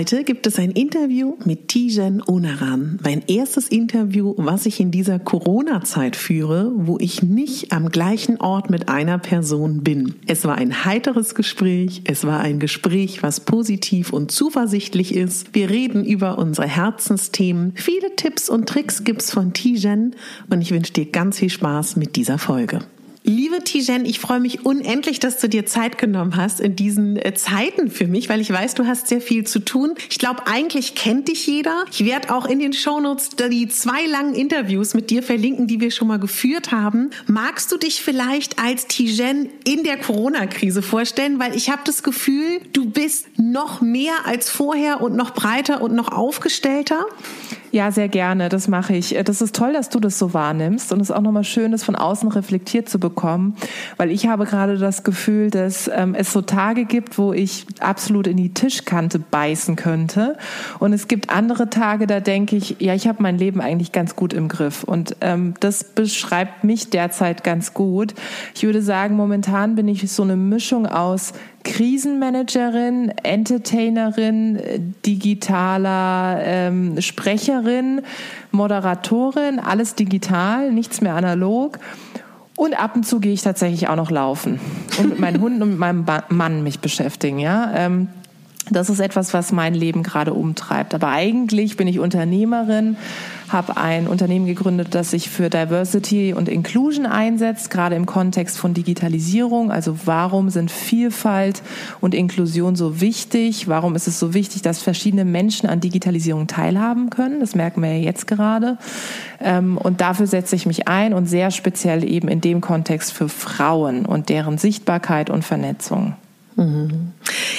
Heute gibt es ein Interview mit Tijen Onaran. Mein erstes Interview, was ich in dieser Corona-Zeit führe, wo ich nicht am gleichen Ort mit einer Person bin. Es war ein heiteres Gespräch. Es war ein Gespräch, was positiv und zuversichtlich ist. Wir reden über unsere Herzensthemen. Viele Tipps und Tricks gibt's von Tijen und ich wünsche dir ganz viel Spaß mit dieser Folge. Liebe Tijen, ich freue mich unendlich, dass du dir Zeit genommen hast in diesen äh, Zeiten für mich, weil ich weiß, du hast sehr viel zu tun. Ich glaube, eigentlich kennt dich jeder. Ich werde auch in den Shownotes die zwei langen Interviews mit dir verlinken, die wir schon mal geführt haben. Magst du dich vielleicht als Tijen in der Corona-Krise vorstellen? Weil ich habe das Gefühl, du bist noch mehr als vorher und noch breiter und noch aufgestellter. Ja, sehr gerne. Das mache ich. Das ist toll, dass du das so wahrnimmst und es ist auch nochmal schön, das von außen reflektiert zu bekommen, weil ich habe gerade das Gefühl, dass ähm, es so Tage gibt, wo ich absolut in die Tischkante beißen könnte und es gibt andere Tage, da denke ich, ja, ich habe mein Leben eigentlich ganz gut im Griff und ähm, das beschreibt mich derzeit ganz gut. Ich würde sagen, momentan bin ich so eine Mischung aus Krisenmanagerin, Entertainerin, digitaler ähm, Sprecherin, Moderatorin, alles digital, nichts mehr analog. Und ab und zu gehe ich tatsächlich auch noch laufen und mit meinen Hunden und mit meinem ba Mann mich beschäftigen. Ja, ähm, das ist etwas, was mein Leben gerade umtreibt. Aber eigentlich bin ich Unternehmerin habe ein Unternehmen gegründet, das sich für Diversity und Inclusion einsetzt, gerade im Kontext von Digitalisierung. Also warum sind Vielfalt und Inklusion so wichtig? Warum ist es so wichtig, dass verschiedene Menschen an Digitalisierung teilhaben können? Das merken wir ja jetzt gerade. Ähm, und dafür setze ich mich ein und sehr speziell eben in dem Kontext für Frauen und deren Sichtbarkeit und Vernetzung.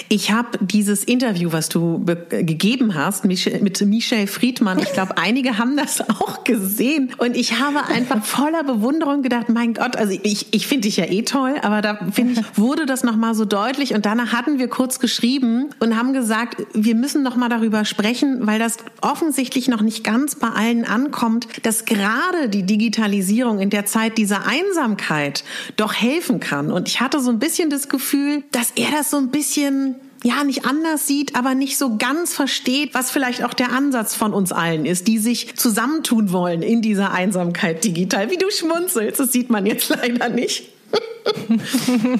Ich habe dieses Interview, was du gegeben hast mit Michelle Friedmann, ich glaube, einige haben das auch gesehen. Und ich habe einfach voller Bewunderung gedacht, mein Gott, also ich, ich finde dich ja eh toll, aber da finde ich, wurde das nochmal so deutlich. Und danach hatten wir kurz geschrieben und haben gesagt, wir müssen nochmal darüber sprechen, weil das offensichtlich noch nicht ganz bei allen ankommt, dass gerade die Digitalisierung in der Zeit dieser Einsamkeit doch helfen kann. Und ich hatte so ein bisschen das Gefühl, dass er das so ein bisschen ja, nicht anders sieht, aber nicht so ganz versteht, was vielleicht auch der Ansatz von uns allen ist, die sich zusammentun wollen in dieser Einsamkeit digital. Wie du schmunzelst, das sieht man jetzt leider nicht.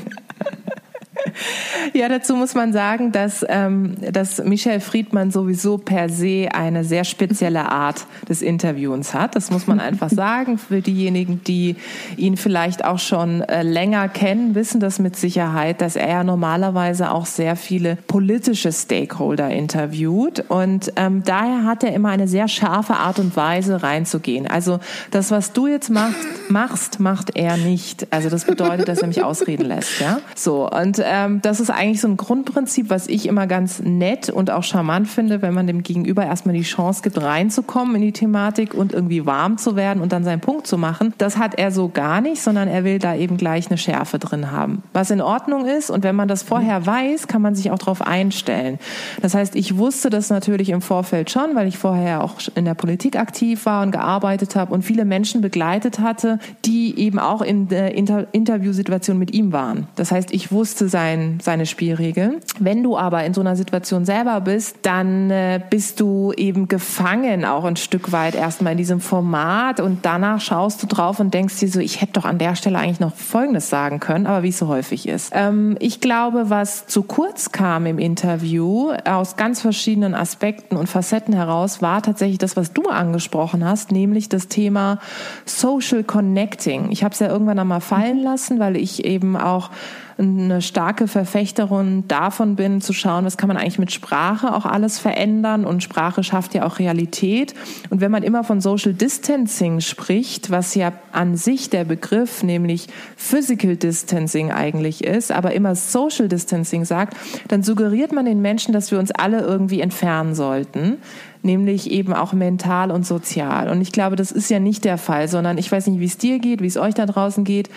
Ja, dazu muss man sagen, dass, ähm, dass Michel Friedmann sowieso per se eine sehr spezielle Art des Interviewens hat. Das muss man einfach sagen. Für diejenigen, die ihn vielleicht auch schon äh, länger kennen, wissen das mit Sicherheit, dass er ja normalerweise auch sehr viele politische Stakeholder interviewt. Und ähm, daher hat er immer eine sehr scharfe Art und Weise reinzugehen. Also das, was du jetzt machst, machst, macht er nicht. Also das bedeutet, dass er mich ausreden lässt. Ja, so und äh, ähm, das ist eigentlich so ein Grundprinzip, was ich immer ganz nett und auch charmant finde, wenn man dem Gegenüber erstmal die Chance gibt, reinzukommen in die Thematik und irgendwie warm zu werden und dann seinen Punkt zu machen. Das hat er so gar nicht, sondern er will da eben gleich eine Schärfe drin haben. Was in Ordnung ist und wenn man das vorher weiß, kann man sich auch darauf einstellen. Das heißt, ich wusste das natürlich im Vorfeld schon, weil ich vorher auch in der Politik aktiv war und gearbeitet habe und viele Menschen begleitet hatte, die eben auch in der Inter Interviewsituation mit ihm waren. Das heißt, ich wusste sein, seine Spielregeln. Wenn du aber in so einer Situation selber bist, dann äh, bist du eben gefangen auch ein Stück weit erstmal in diesem Format und danach schaust du drauf und denkst dir so, ich hätte doch an der Stelle eigentlich noch Folgendes sagen können, aber wie es so häufig ist. Ähm, ich glaube, was zu kurz kam im Interview aus ganz verschiedenen Aspekten und Facetten heraus, war tatsächlich das, was du angesprochen hast, nämlich das Thema Social Connecting. Ich habe es ja irgendwann einmal fallen lassen, weil ich eben auch eine starke Verfechterin davon bin, zu schauen, was kann man eigentlich mit Sprache auch alles verändern und Sprache schafft ja auch Realität. Und wenn man immer von Social Distancing spricht, was ja an sich der Begriff, nämlich Physical Distancing eigentlich ist, aber immer Social Distancing sagt, dann suggeriert man den Menschen, dass wir uns alle irgendwie entfernen sollten nämlich eben auch mental und sozial. Und ich glaube, das ist ja nicht der Fall, sondern ich weiß nicht, wie es dir geht, wie es euch da draußen geht.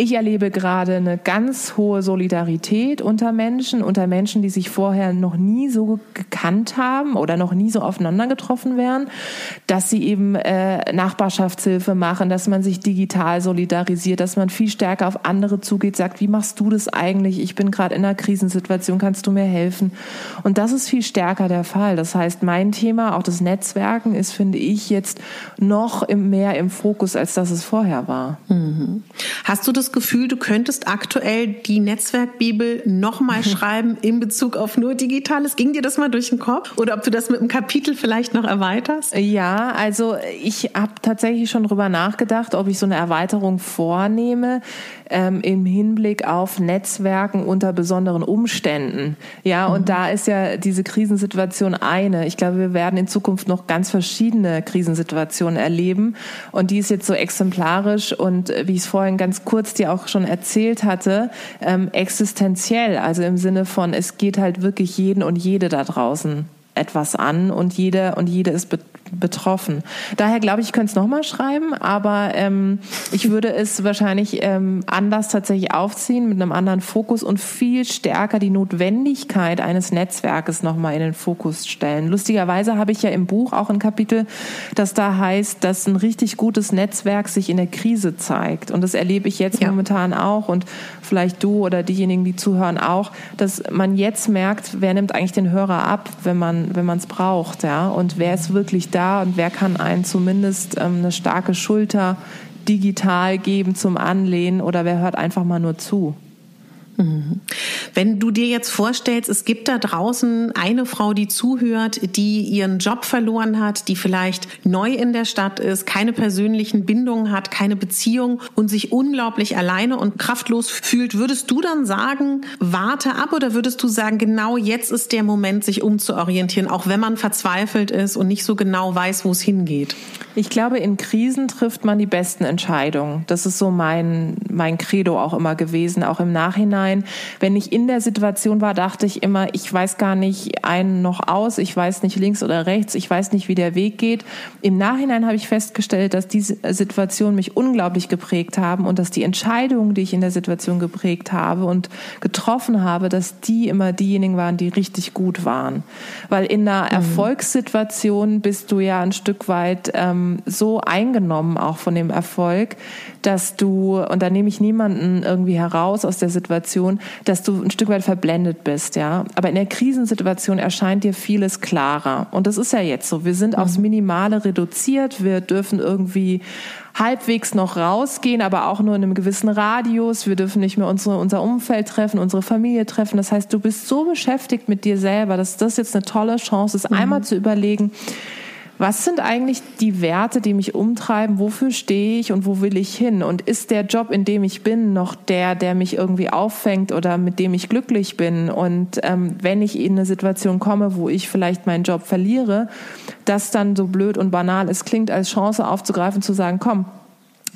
Ich erlebe gerade eine ganz hohe Solidarität unter Menschen, unter Menschen, die sich vorher noch nie so gekannt haben oder noch nie so aufeinander getroffen wären, dass sie eben äh, Nachbarschaftshilfe machen, dass man sich digital solidarisiert, dass man viel stärker auf andere zugeht, sagt, wie machst du das eigentlich? Ich bin gerade in einer Krisensituation, kannst du mir helfen? Und das ist viel stärker der Fall. Das heißt, mein Thema, auch das Netzwerken, ist, finde ich, jetzt noch mehr im Fokus, als das es vorher war. Mhm. Hast du das Gefühl, du könntest aktuell die Netzwerkbibel nochmal schreiben in Bezug auf nur Digitales? Ging dir das mal durch den Kopf? Oder ob du das mit einem Kapitel vielleicht noch erweiterst? Ja, also ich habe tatsächlich schon drüber nachgedacht, ob ich so eine Erweiterung vornehme ähm, im Hinblick auf Netzwerken unter besonderen Umständen. Ja, mhm. und da ist ja diese Krisensituation eine. Ich glaube, wir werden in Zukunft noch ganz verschiedene Krisensituationen erleben. Und die ist jetzt so exemplarisch und äh, wie ich es vorhin ganz kurz dir auch schon erzählt hatte, ähm, existenziell. Also im Sinne von, es geht halt wirklich jeden und jede da draußen etwas an und jede und jede ist betroffen. Daher glaube ich, ich könnte es nochmal schreiben, aber ähm, ich würde es wahrscheinlich ähm, anders tatsächlich aufziehen, mit einem anderen Fokus und viel stärker die Notwendigkeit eines Netzwerkes nochmal in den Fokus stellen. Lustigerweise habe ich ja im Buch auch ein Kapitel, das da heißt, dass ein richtig gutes Netzwerk sich in der Krise zeigt. Und das erlebe ich jetzt ja. momentan auch und vielleicht du oder diejenigen, die zuhören, auch, dass man jetzt merkt, wer nimmt eigentlich den Hörer ab, wenn man wenn man es braucht, ja, und wer ist wirklich da da und wer kann einen zumindest ähm, eine starke Schulter digital geben zum Anlehnen oder wer hört einfach mal nur zu. Wenn du dir jetzt vorstellst, es gibt da draußen eine Frau, die zuhört, die ihren Job verloren hat, die vielleicht neu in der Stadt ist, keine persönlichen Bindungen hat, keine Beziehung und sich unglaublich alleine und kraftlos fühlt, würdest du dann sagen, warte ab oder würdest du sagen, genau jetzt ist der Moment, sich umzuorientieren, auch wenn man verzweifelt ist und nicht so genau weiß, wo es hingeht? Ich glaube, in Krisen trifft man die besten Entscheidungen. Das ist so mein, mein Credo auch immer gewesen, auch im Nachhinein. Wenn ich in der Situation war, dachte ich immer, ich weiß gar nicht einen noch aus, ich weiß nicht links oder rechts, ich weiß nicht, wie der Weg geht. Im Nachhinein habe ich festgestellt, dass diese Situation mich unglaublich geprägt haben und dass die Entscheidungen, die ich in der Situation geprägt habe und getroffen habe, dass die immer diejenigen waren, die richtig gut waren. Weil in einer mhm. Erfolgssituation bist du ja ein Stück weit ähm, so eingenommen auch von dem Erfolg, dass du, und da nehme ich niemanden irgendwie heraus aus der Situation, dass du ein Stück weit verblendet bist, ja. Aber in der Krisensituation erscheint dir vieles klarer. Und das ist ja jetzt so. Wir sind mhm. aufs Minimale reduziert. Wir dürfen irgendwie halbwegs noch rausgehen, aber auch nur in einem gewissen Radius. Wir dürfen nicht mehr unsere, unser Umfeld treffen, unsere Familie treffen. Das heißt, du bist so beschäftigt mit dir selber, dass das jetzt eine tolle Chance ist, mhm. einmal zu überlegen, was sind eigentlich die Werte, die mich umtreiben? Wofür stehe ich und wo will ich hin? Und ist der Job, in dem ich bin, noch der, der mich irgendwie auffängt oder mit dem ich glücklich bin? Und ähm, wenn ich in eine Situation komme, wo ich vielleicht meinen Job verliere, das dann so blöd und banal es klingt, als Chance aufzugreifen, zu sagen, komm,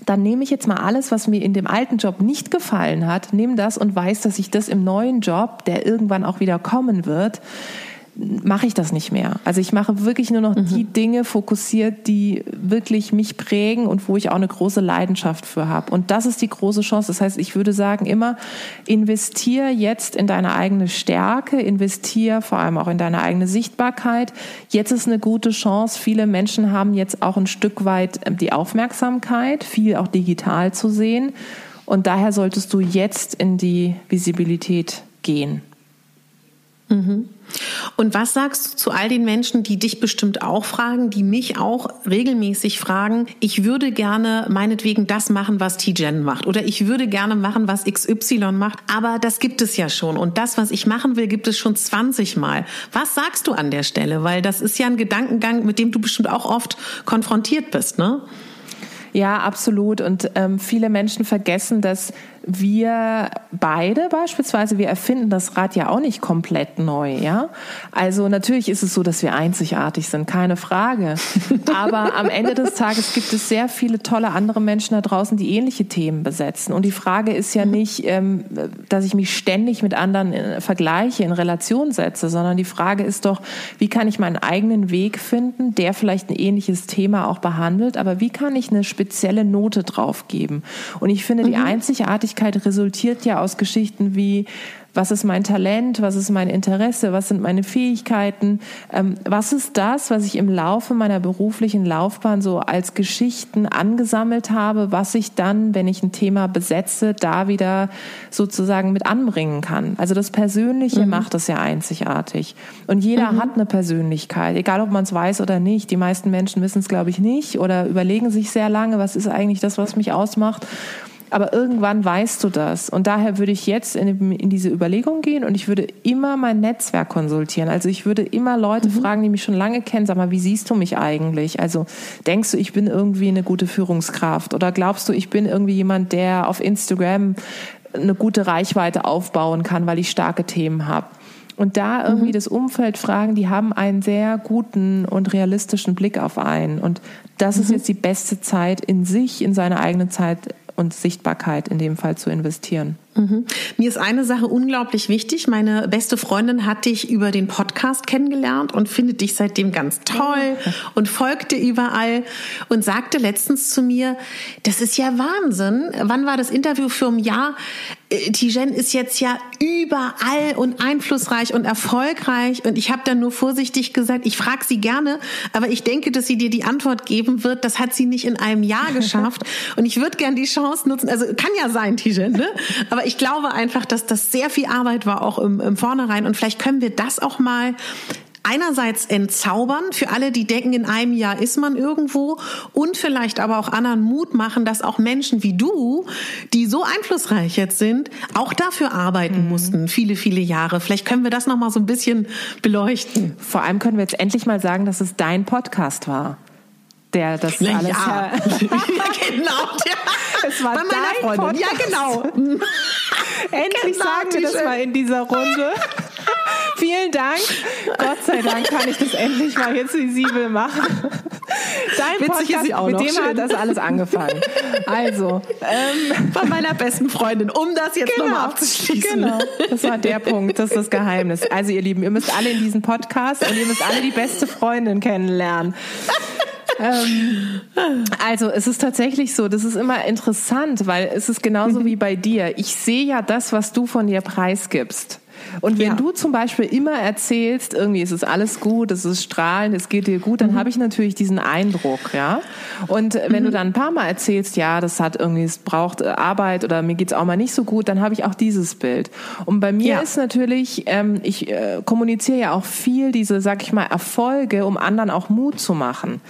dann nehme ich jetzt mal alles, was mir in dem alten Job nicht gefallen hat, nehme das und weiß, dass ich das im neuen Job, der irgendwann auch wieder kommen wird, mache ich das nicht mehr. Also ich mache wirklich nur noch mhm. die Dinge fokussiert, die wirklich mich prägen und wo ich auch eine große Leidenschaft für habe. Und das ist die große Chance. Das heißt, ich würde sagen immer, investier jetzt in deine eigene Stärke, investier vor allem auch in deine eigene Sichtbarkeit. Jetzt ist eine gute Chance. Viele Menschen haben jetzt auch ein Stück weit ähm, die Aufmerksamkeit, viel auch digital zu sehen. Und daher solltest du jetzt in die Visibilität gehen. Mhm. Und was sagst du zu all den Menschen, die dich bestimmt auch fragen, die mich auch regelmäßig fragen, ich würde gerne meinetwegen das machen, was T-Gen macht oder ich würde gerne machen, was XY macht, aber das gibt es ja schon und das, was ich machen will, gibt es schon 20 Mal. Was sagst du an der Stelle? Weil das ist ja ein Gedankengang, mit dem du bestimmt auch oft konfrontiert bist, ne? Ja, absolut. Und ähm, viele Menschen vergessen, dass wir beide beispielsweise, wir erfinden das Rad ja auch nicht komplett neu, ja. Also natürlich ist es so, dass wir einzigartig sind, keine Frage. Aber am Ende des Tages gibt es sehr viele tolle andere Menschen da draußen, die ähnliche Themen besetzen. Und die Frage ist ja nicht, ähm, dass ich mich ständig mit anderen äh, vergleiche, in Relation setze, sondern die Frage ist doch, wie kann ich meinen eigenen Weg finden, der vielleicht ein ähnliches Thema auch behandelt, aber wie kann ich eine spezielle Note drauf geben? Und ich finde, die mhm. Einzigartigkeit Persönlichkeit resultiert ja aus Geschichten wie was ist mein Talent, was ist mein Interesse, was sind meine Fähigkeiten, ähm, was ist das, was ich im Laufe meiner beruflichen Laufbahn so als Geschichten angesammelt habe, was ich dann, wenn ich ein Thema besetze, da wieder sozusagen mit anbringen kann. Also das Persönliche mhm. macht es ja einzigartig. Und jeder mhm. hat eine Persönlichkeit, egal ob man es weiß oder nicht. Die meisten Menschen wissen es, glaube ich, nicht oder überlegen sich sehr lange, was ist eigentlich das, was mich ausmacht. Aber irgendwann weißt du das. Und daher würde ich jetzt in, in, diese Überlegung gehen und ich würde immer mein Netzwerk konsultieren. Also ich würde immer Leute mhm. fragen, die mich schon lange kennen, sag mal, wie siehst du mich eigentlich? Also denkst du, ich bin irgendwie eine gute Führungskraft? Oder glaubst du, ich bin irgendwie jemand, der auf Instagram eine gute Reichweite aufbauen kann, weil ich starke Themen habe? Und da irgendwie mhm. das Umfeld fragen, die haben einen sehr guten und realistischen Blick auf einen. Und das mhm. ist jetzt die beste Zeit, in sich, in seine eigene Zeit und Sichtbarkeit in dem Fall zu investieren. Mhm. Mir ist eine Sache unglaublich wichtig. Meine beste Freundin hat dich über den Podcast kennengelernt und findet dich seitdem ganz toll und folgt dir überall und sagte letztens zu mir, das ist ja Wahnsinn. Wann war das Interview für ein Jahr? Äh, Tijen ist jetzt ja überall und einflussreich und erfolgreich. Und ich habe dann nur vorsichtig gesagt, ich frage sie gerne, aber ich denke, dass sie dir die Antwort geben wird. Das hat sie nicht in einem Jahr geschafft. und ich würde gern die Chance nutzen. Also kann ja sein, Tijen, ne? Aber aber ich glaube einfach, dass das sehr viel Arbeit war, auch im, im Vornherein. Und vielleicht können wir das auch mal einerseits entzaubern für alle, die denken, in einem Jahr ist man irgendwo und vielleicht aber auch anderen Mut machen, dass auch Menschen wie du, die so einflussreich jetzt sind, auch dafür arbeiten mhm. mussten, viele, viele Jahre. Vielleicht können wir das nochmal so ein bisschen beleuchten. Vor allem können wir jetzt endlich mal sagen, dass es dein Podcast war der das Na, alles ja. genau. Es war Bei meiner Freundin. Ja, genau. Endlich genau, sagen wir das mal in dieser Runde. Vielen Dank. Gott sei Dank kann ich das endlich mal jetzt visibel machen. Dein Witzig Podcast, mit dem Schön. hat das alles angefangen. Also, ähm, von meiner besten Freundin, um das jetzt genau, nochmal abzuschließen. Genau, das war der Punkt, das ist das Geheimnis. Also ihr Lieben, ihr müsst alle in diesen Podcast und ihr müsst alle die beste Freundin kennenlernen ähm, also es ist tatsächlich so, das ist immer interessant, weil es ist genauso mhm. wie bei dir. Ich sehe ja das, was du von dir preisgibst. Und wenn ja. du zum Beispiel immer erzählst, irgendwie ist es alles gut, es ist strahlend, es geht dir gut, dann mhm. habe ich natürlich diesen Eindruck, ja. Und wenn mhm. du dann ein paar Mal erzählst, ja, das hat irgendwie, es braucht äh, Arbeit oder mir geht's auch mal nicht so gut, dann habe ich auch dieses Bild. Und bei mir ja. ist natürlich, ähm, ich äh, kommuniziere ja auch viel diese, sag ich mal, Erfolge, um anderen auch Mut zu machen.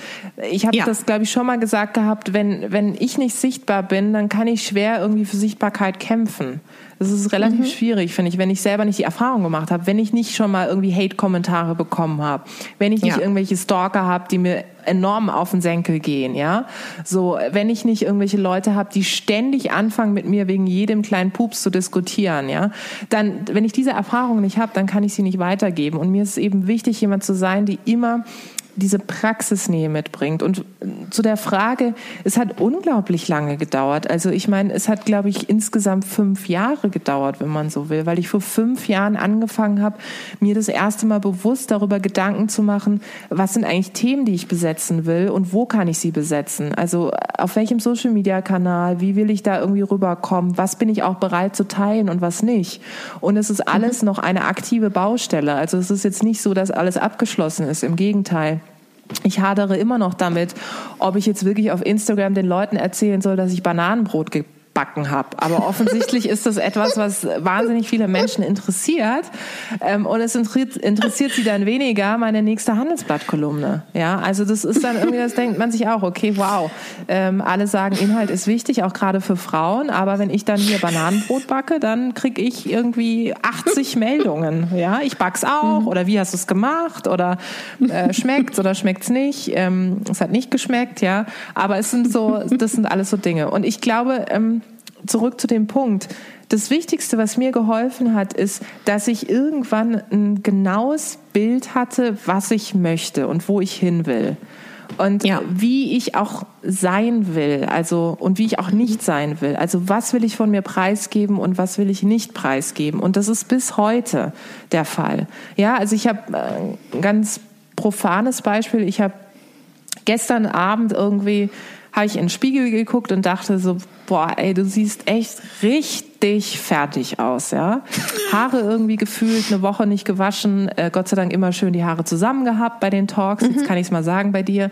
Ich habe ja. das, glaube ich, schon mal gesagt gehabt, wenn, wenn ich nicht sichtbar bin, dann kann ich schwer irgendwie für Sichtbarkeit kämpfen. Das ist relativ mhm. schwierig, finde ich, wenn ich selber nicht die Erfahrung gemacht habe, wenn ich nicht schon mal irgendwie Hate-Kommentare bekommen habe, wenn ich nicht ja. irgendwelche Stalker habe, die mir enorm auf den Senkel gehen, ja. So, wenn ich nicht irgendwelche Leute habe, die ständig anfangen mit mir wegen jedem kleinen Pups zu diskutieren, ja, dann, wenn ich diese Erfahrung nicht habe, dann kann ich sie nicht weitergeben. Und mir ist es eben wichtig, jemand zu sein, die immer diese Praxisnähe mitbringt. Und zu der Frage, es hat unglaublich lange gedauert. Also ich meine, es hat, glaube ich, insgesamt fünf Jahre gedauert, wenn man so will, weil ich vor fünf Jahren angefangen habe, mir das erste Mal bewusst darüber Gedanken zu machen, was sind eigentlich Themen, die ich besetzen will und wo kann ich sie besetzen. Also auf welchem Social-Media-Kanal, wie will ich da irgendwie rüberkommen, was bin ich auch bereit zu teilen und was nicht. Und es ist alles mhm. noch eine aktive Baustelle. Also es ist jetzt nicht so, dass alles abgeschlossen ist. Im Gegenteil ich hadere immer noch damit, ob ich jetzt wirklich auf Instagram den Leuten erzählen soll, dass ich Bananenbrot gebacken habe. Aber offensichtlich ist das etwas, was wahnsinnig viele Menschen interessiert. Ähm, und es interessiert sie dann weniger meine nächste Handelsblattkolumne. Ja, also das ist dann irgendwie, das denkt man sich auch, okay, wow. Ähm, alle sagen, Inhalt ist wichtig, auch gerade für Frauen. Aber wenn ich dann hier Bananenbrot backe, dann kriege ich irgendwie 80 Meldungen. Ja, ich back's auch. Oder wie hast du es gemacht? Oder äh, schmeckt's oder schmeckt's nicht? Ähm, es hat nicht geschmeckt, ja. Aber es sind so, das sind alles so Dinge. Und ich glaube, ähm, zurück zu dem Punkt. Das Wichtigste, was mir geholfen hat, ist, dass ich irgendwann ein genaues Bild hatte, was ich möchte und wo ich hin will. Und ja. wie ich auch sein will, also und wie ich auch nicht sein will. Also was will ich von mir preisgeben und was will ich nicht preisgeben? Und das ist bis heute der Fall. Ja, also ich habe äh, ein ganz profanes Beispiel. Ich habe gestern Abend irgendwie habe ich in den Spiegel geguckt und dachte so, boah, ey, du siehst echt richtig fertig aus, ja. Haare irgendwie gefühlt, eine Woche nicht gewaschen, äh, Gott sei Dank immer schön die Haare zusammen gehabt bei den Talks, jetzt mhm. kann ich es mal sagen bei dir.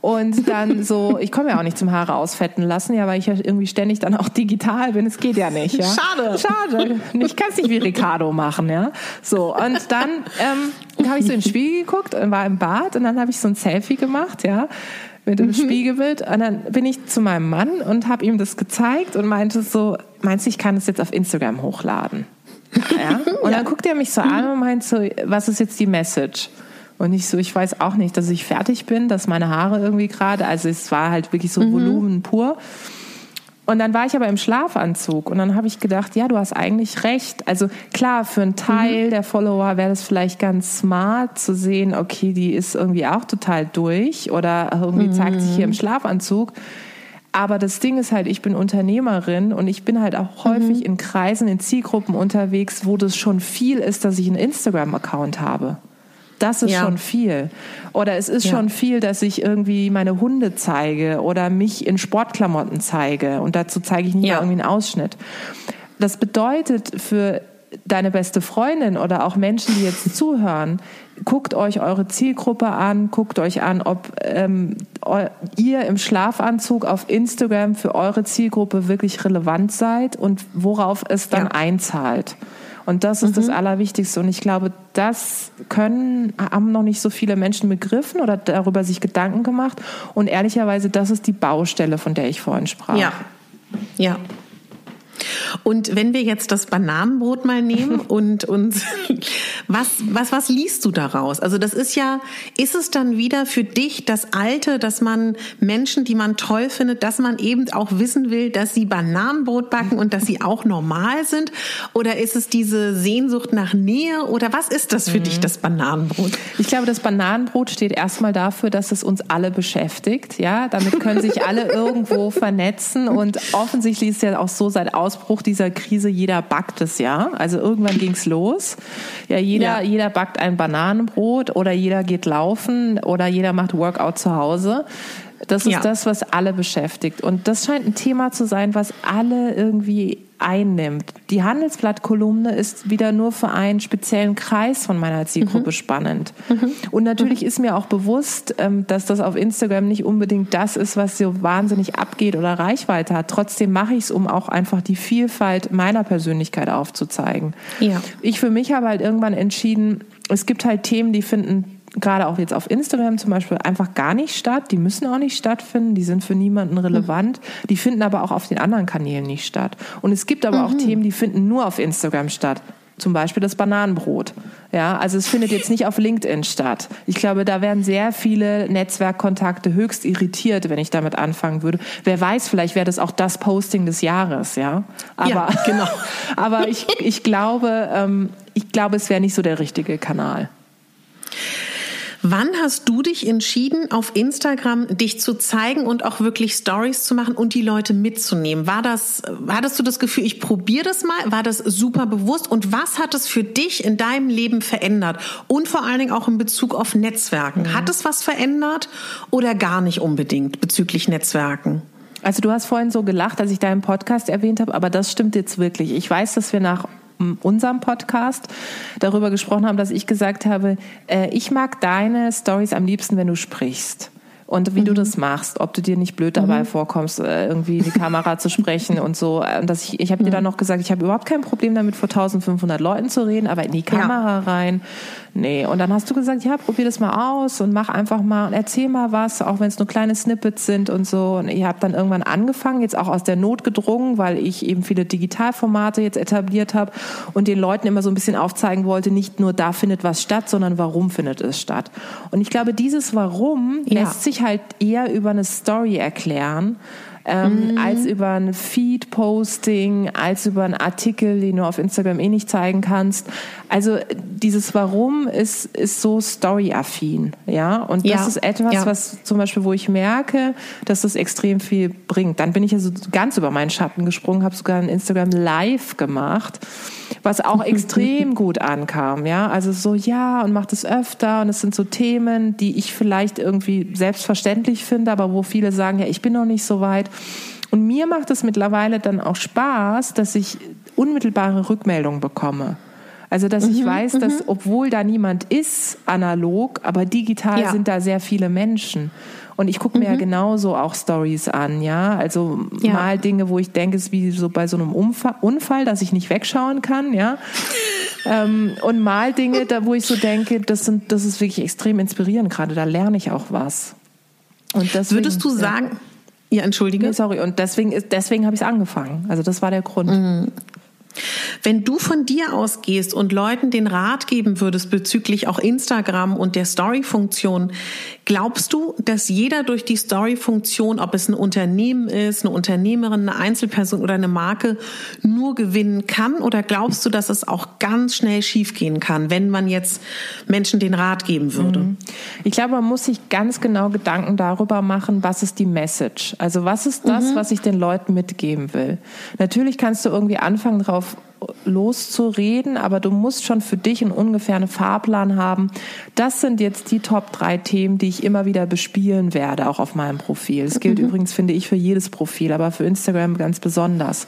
Und dann so, ich komme ja auch nicht zum Haare ausfetten lassen, ja, weil ich ja irgendwie ständig dann auch digital bin. Es geht ja nicht, ja. Schade. Schade. Ich kann es nicht wie Ricardo machen, ja. So, und dann ähm, habe ich so in den Spiegel geguckt und war im Bad und dann habe ich so ein Selfie gemacht, ja mit dem mhm. Spiegelbild. Und dann bin ich zu meinem Mann und habe ihm das gezeigt und meinte so, meinst du, ich kann das jetzt auf Instagram hochladen? Ja? Und ja. dann guckt er mich so an und meint so, was ist jetzt die Message? Und ich so, ich weiß auch nicht, dass ich fertig bin, dass meine Haare irgendwie gerade, also es war halt wirklich so mhm. Volumen pur. Und dann war ich aber im Schlafanzug und dann habe ich gedacht, ja, du hast eigentlich recht. Also klar, für einen Teil mhm. der Follower wäre das vielleicht ganz smart zu sehen, okay, die ist irgendwie auch total durch oder irgendwie mhm. zeigt sich hier im Schlafanzug. Aber das Ding ist halt, ich bin Unternehmerin und ich bin halt auch häufig mhm. in Kreisen, in Zielgruppen unterwegs, wo das schon viel ist, dass ich einen Instagram-Account habe. Das ist ja. schon viel. Oder es ist ja. schon viel, dass ich irgendwie meine Hunde zeige oder mich in Sportklamotten zeige. Und dazu zeige ich nicht ja. irgendwie einen Ausschnitt. Das bedeutet für deine beste Freundin oder auch Menschen, die jetzt zuhören, guckt euch eure Zielgruppe an, guckt euch an, ob ähm, ihr im Schlafanzug auf Instagram für eure Zielgruppe wirklich relevant seid und worauf es dann einzahlt. Und das ist mhm. das Allerwichtigste. Und ich glaube, das können, haben noch nicht so viele Menschen begriffen oder darüber sich Gedanken gemacht. Und ehrlicherweise, das ist die Baustelle, von der ich vorhin sprach. Ja. Ja, und wenn wir jetzt das Bananenbrot mal nehmen und uns, was, was, was liest du daraus? Also das ist ja, ist es dann wieder für dich das Alte, dass man Menschen, die man toll findet, dass man eben auch wissen will, dass sie Bananenbrot backen und dass sie auch normal sind? Oder ist es diese Sehnsucht nach Nähe? Oder was ist das für mhm. dich, das Bananenbrot? Ich glaube, das Bananenbrot steht erstmal dafür, dass es uns alle beschäftigt. Ja, damit können sich alle irgendwo vernetzen und offensichtlich ist ja auch so seit Ausbruch dieser Krise, jeder backt es ja. Also irgendwann ging's los. Ja, jeder, ja. jeder backt ein Bananenbrot oder jeder geht laufen oder jeder macht Workout zu Hause. Das ist ja. das, was alle beschäftigt. Und das scheint ein Thema zu sein, was alle irgendwie einnimmt. Die Handelsblatt-Kolumne ist wieder nur für einen speziellen Kreis von meiner Zielgruppe mhm. spannend. Mhm. Und natürlich mhm. ist mir auch bewusst, ähm, dass das auf Instagram nicht unbedingt das ist, was so wahnsinnig abgeht oder Reichweite hat. Trotzdem mache ich es, um auch einfach die Vielfalt meiner Persönlichkeit aufzuzeigen. Ja. Ich für mich habe halt irgendwann entschieden, es gibt halt Themen, die finden gerade auch jetzt auf Instagram zum Beispiel einfach gar nicht statt. Die müssen auch nicht stattfinden. Die sind für niemanden relevant. Mhm. Die finden aber auch auf den anderen Kanälen nicht statt. Und es gibt aber mhm. auch Themen, die finden nur auf Instagram statt. Zum Beispiel das Bananenbrot. Ja, also es findet jetzt nicht auf LinkedIn statt. Ich glaube, da wären sehr viele Netzwerkkontakte höchst irritiert, wenn ich damit anfangen würde. Wer weiß, vielleicht wäre das auch das Posting des Jahres, ja. Aber, ja, genau. aber ich, ich glaube, ähm, ich glaube, es wäre nicht so der richtige Kanal. Wann hast du dich entschieden, auf Instagram dich zu zeigen und auch wirklich Stories zu machen und die Leute mitzunehmen? War das, hattest du das Gefühl, ich probiere das mal? War das super bewusst? Und was hat es für dich in deinem Leben verändert? Und vor allen Dingen auch in Bezug auf Netzwerken. Mhm. Hat es was verändert oder gar nicht unbedingt bezüglich Netzwerken? Also du hast vorhin so gelacht, als ich deinen Podcast erwähnt habe, aber das stimmt jetzt wirklich. Ich weiß, dass wir nach unserem Podcast darüber gesprochen haben, dass ich gesagt habe, äh, ich mag deine Stories am liebsten, wenn du sprichst und wie mhm. du das machst, ob du dir nicht blöd dabei mhm. vorkommst, äh, irgendwie in die Kamera zu sprechen und so. Und dass ich, ich habe mhm. dir dann noch gesagt, ich habe überhaupt kein Problem damit, vor 1500 Leuten zu reden, aber in die Kamera ja. rein nee. Und dann hast du gesagt, ja, probier das mal aus und mach einfach mal und erzähl mal was, auch wenn es nur kleine Snippets sind und so. Und ihr habt dann irgendwann angefangen, jetzt auch aus der Not gedrungen, weil ich eben viele Digitalformate jetzt etabliert habe und den Leuten immer so ein bisschen aufzeigen wollte, nicht nur da findet was statt, sondern warum findet es statt. Und ich glaube, dieses Warum ja. lässt sich halt eher über eine Story erklären ähm, mhm. als über ein Feed-Posting, als über einen Artikel, den du auf Instagram eh nicht zeigen kannst. Also dieses Warum ist, ist so story-affin, ja. Und das ja. ist etwas, ja. was zum Beispiel, wo ich merke, dass das extrem viel bringt. Dann bin ich ja so ganz über meinen Schatten gesprungen, habe sogar ein Instagram Live gemacht was auch extrem gut ankam, ja. Also so, ja, und macht es öfter und es sind so Themen, die ich vielleicht irgendwie selbstverständlich finde, aber wo viele sagen, ja, ich bin noch nicht so weit. Und mir macht es mittlerweile dann auch Spaß, dass ich unmittelbare Rückmeldungen bekomme. Also, dass mhm, ich weiß, dass mhm. obwohl da niemand ist, analog, aber digital ja. sind da sehr viele Menschen. Und ich gucke mir mhm. ja genauso auch Stories an, ja. Also ja. mal Dinge, wo ich denke, es ist wie so bei so einem Unfall, dass ich nicht wegschauen kann, ja. ähm, und mal Dinge, da wo ich so denke, das sind, das ist wirklich extrem inspirierend gerade. Da lerne ich auch was. Und deswegen, Würdest du sagen, ja, ja entschuldige. Nee, sorry. Und deswegen deswegen habe ich es angefangen. Also das war der Grund. Mhm. Wenn du von dir ausgehst und Leuten den Rat geben würdest bezüglich auch Instagram und der Story-Funktion, glaubst du, dass jeder durch die Story-Funktion, ob es ein Unternehmen ist, eine Unternehmerin, eine Einzelperson oder eine Marke, nur gewinnen kann? Oder glaubst du, dass es auch ganz schnell schiefgehen kann, wenn man jetzt Menschen den Rat geben würde? Mhm. Ich glaube, man muss sich ganz genau Gedanken darüber machen, was ist die Message? Also was ist das, mhm. was ich den Leuten mitgeben will? Natürlich kannst du irgendwie anfangen, drauf drauf loszureden, aber du musst schon für dich einen ungefähren Fahrplan haben. Das sind jetzt die Top drei Themen, die ich immer wieder bespielen werde, auch auf meinem Profil. Das gilt mhm. übrigens, finde ich, für jedes Profil, aber für Instagram ganz besonders.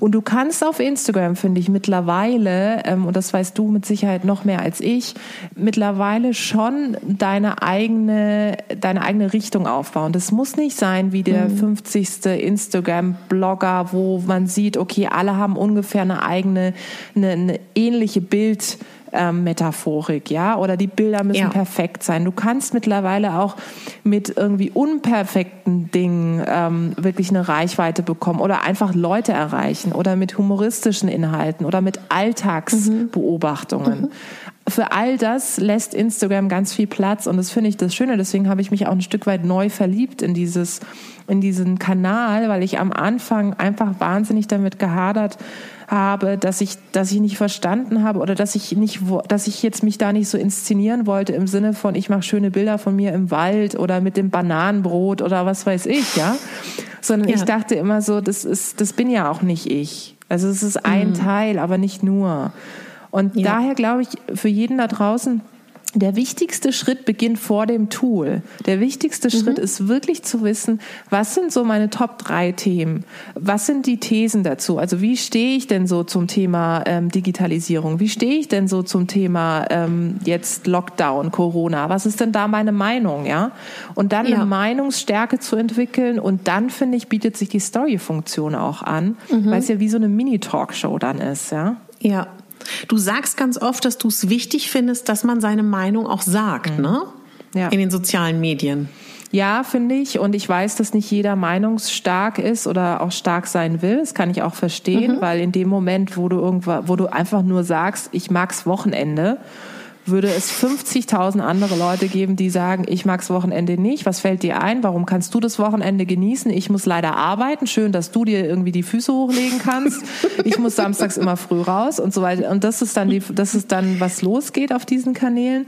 Und du kannst auf Instagram, finde ich, mittlerweile, ähm, und das weißt du mit Sicherheit noch mehr als ich, mittlerweile schon deine eigene, deine eigene Richtung aufbauen. Das muss nicht sein wie der mhm. 50. Instagram-Blogger, wo man sieht, okay, alle haben ungefähr eine eigene, eine, eine ähnliche Bild- ähm, Metaphorik, ja, oder die Bilder müssen ja. perfekt sein. Du kannst mittlerweile auch mit irgendwie unperfekten Dingen ähm, wirklich eine Reichweite bekommen oder einfach Leute erreichen oder mit humoristischen Inhalten oder mit Alltagsbeobachtungen. Mhm. Für all das lässt Instagram ganz viel Platz und das finde ich das Schöne. Deswegen habe ich mich auch ein Stück weit neu verliebt in dieses, in diesen Kanal, weil ich am Anfang einfach wahnsinnig damit gehadert habe, dass ich, dass ich nicht verstanden habe oder dass ich nicht, dass ich jetzt mich da nicht so inszenieren wollte im Sinne von, ich mache schöne Bilder von mir im Wald oder mit dem Bananenbrot oder was weiß ich, ja. Sondern ja. ich dachte immer so, das ist, das bin ja auch nicht ich. Also es ist ein mhm. Teil, aber nicht nur. Und ja. daher glaube ich, für jeden da draußen, der wichtigste Schritt beginnt vor dem Tool. Der wichtigste mhm. Schritt ist wirklich zu wissen, was sind so meine Top drei Themen? Was sind die Thesen dazu? Also wie stehe ich denn so zum Thema ähm, Digitalisierung? Wie stehe ich denn so zum Thema ähm, jetzt Lockdown, Corona? Was ist denn da meine Meinung? Ja, und dann ja. eine Meinungsstärke zu entwickeln und dann finde ich bietet sich die Story-Funktion auch an, mhm. weil es ja wie so eine Mini-Talkshow dann ist. Ja. Ja, Du sagst ganz oft, dass du es wichtig findest, dass man seine Meinung auch sagt, mhm. ne? Ja. In den sozialen Medien. Ja, finde ich. Und ich weiß, dass nicht jeder meinungsstark ist oder auch stark sein will. Das kann ich auch verstehen, mhm. weil in dem Moment, wo du irgendwo, wo du einfach nur sagst, ich mag's Wochenende würde es 50.000 andere Leute geben, die sagen, ich mag's Wochenende nicht. Was fällt dir ein? Warum kannst du das Wochenende genießen? Ich muss leider arbeiten. Schön, dass du dir irgendwie die Füße hochlegen kannst. Ich muss samstags immer früh raus und so weiter. Und das ist dann die, das ist dann, was losgeht auf diesen Kanälen.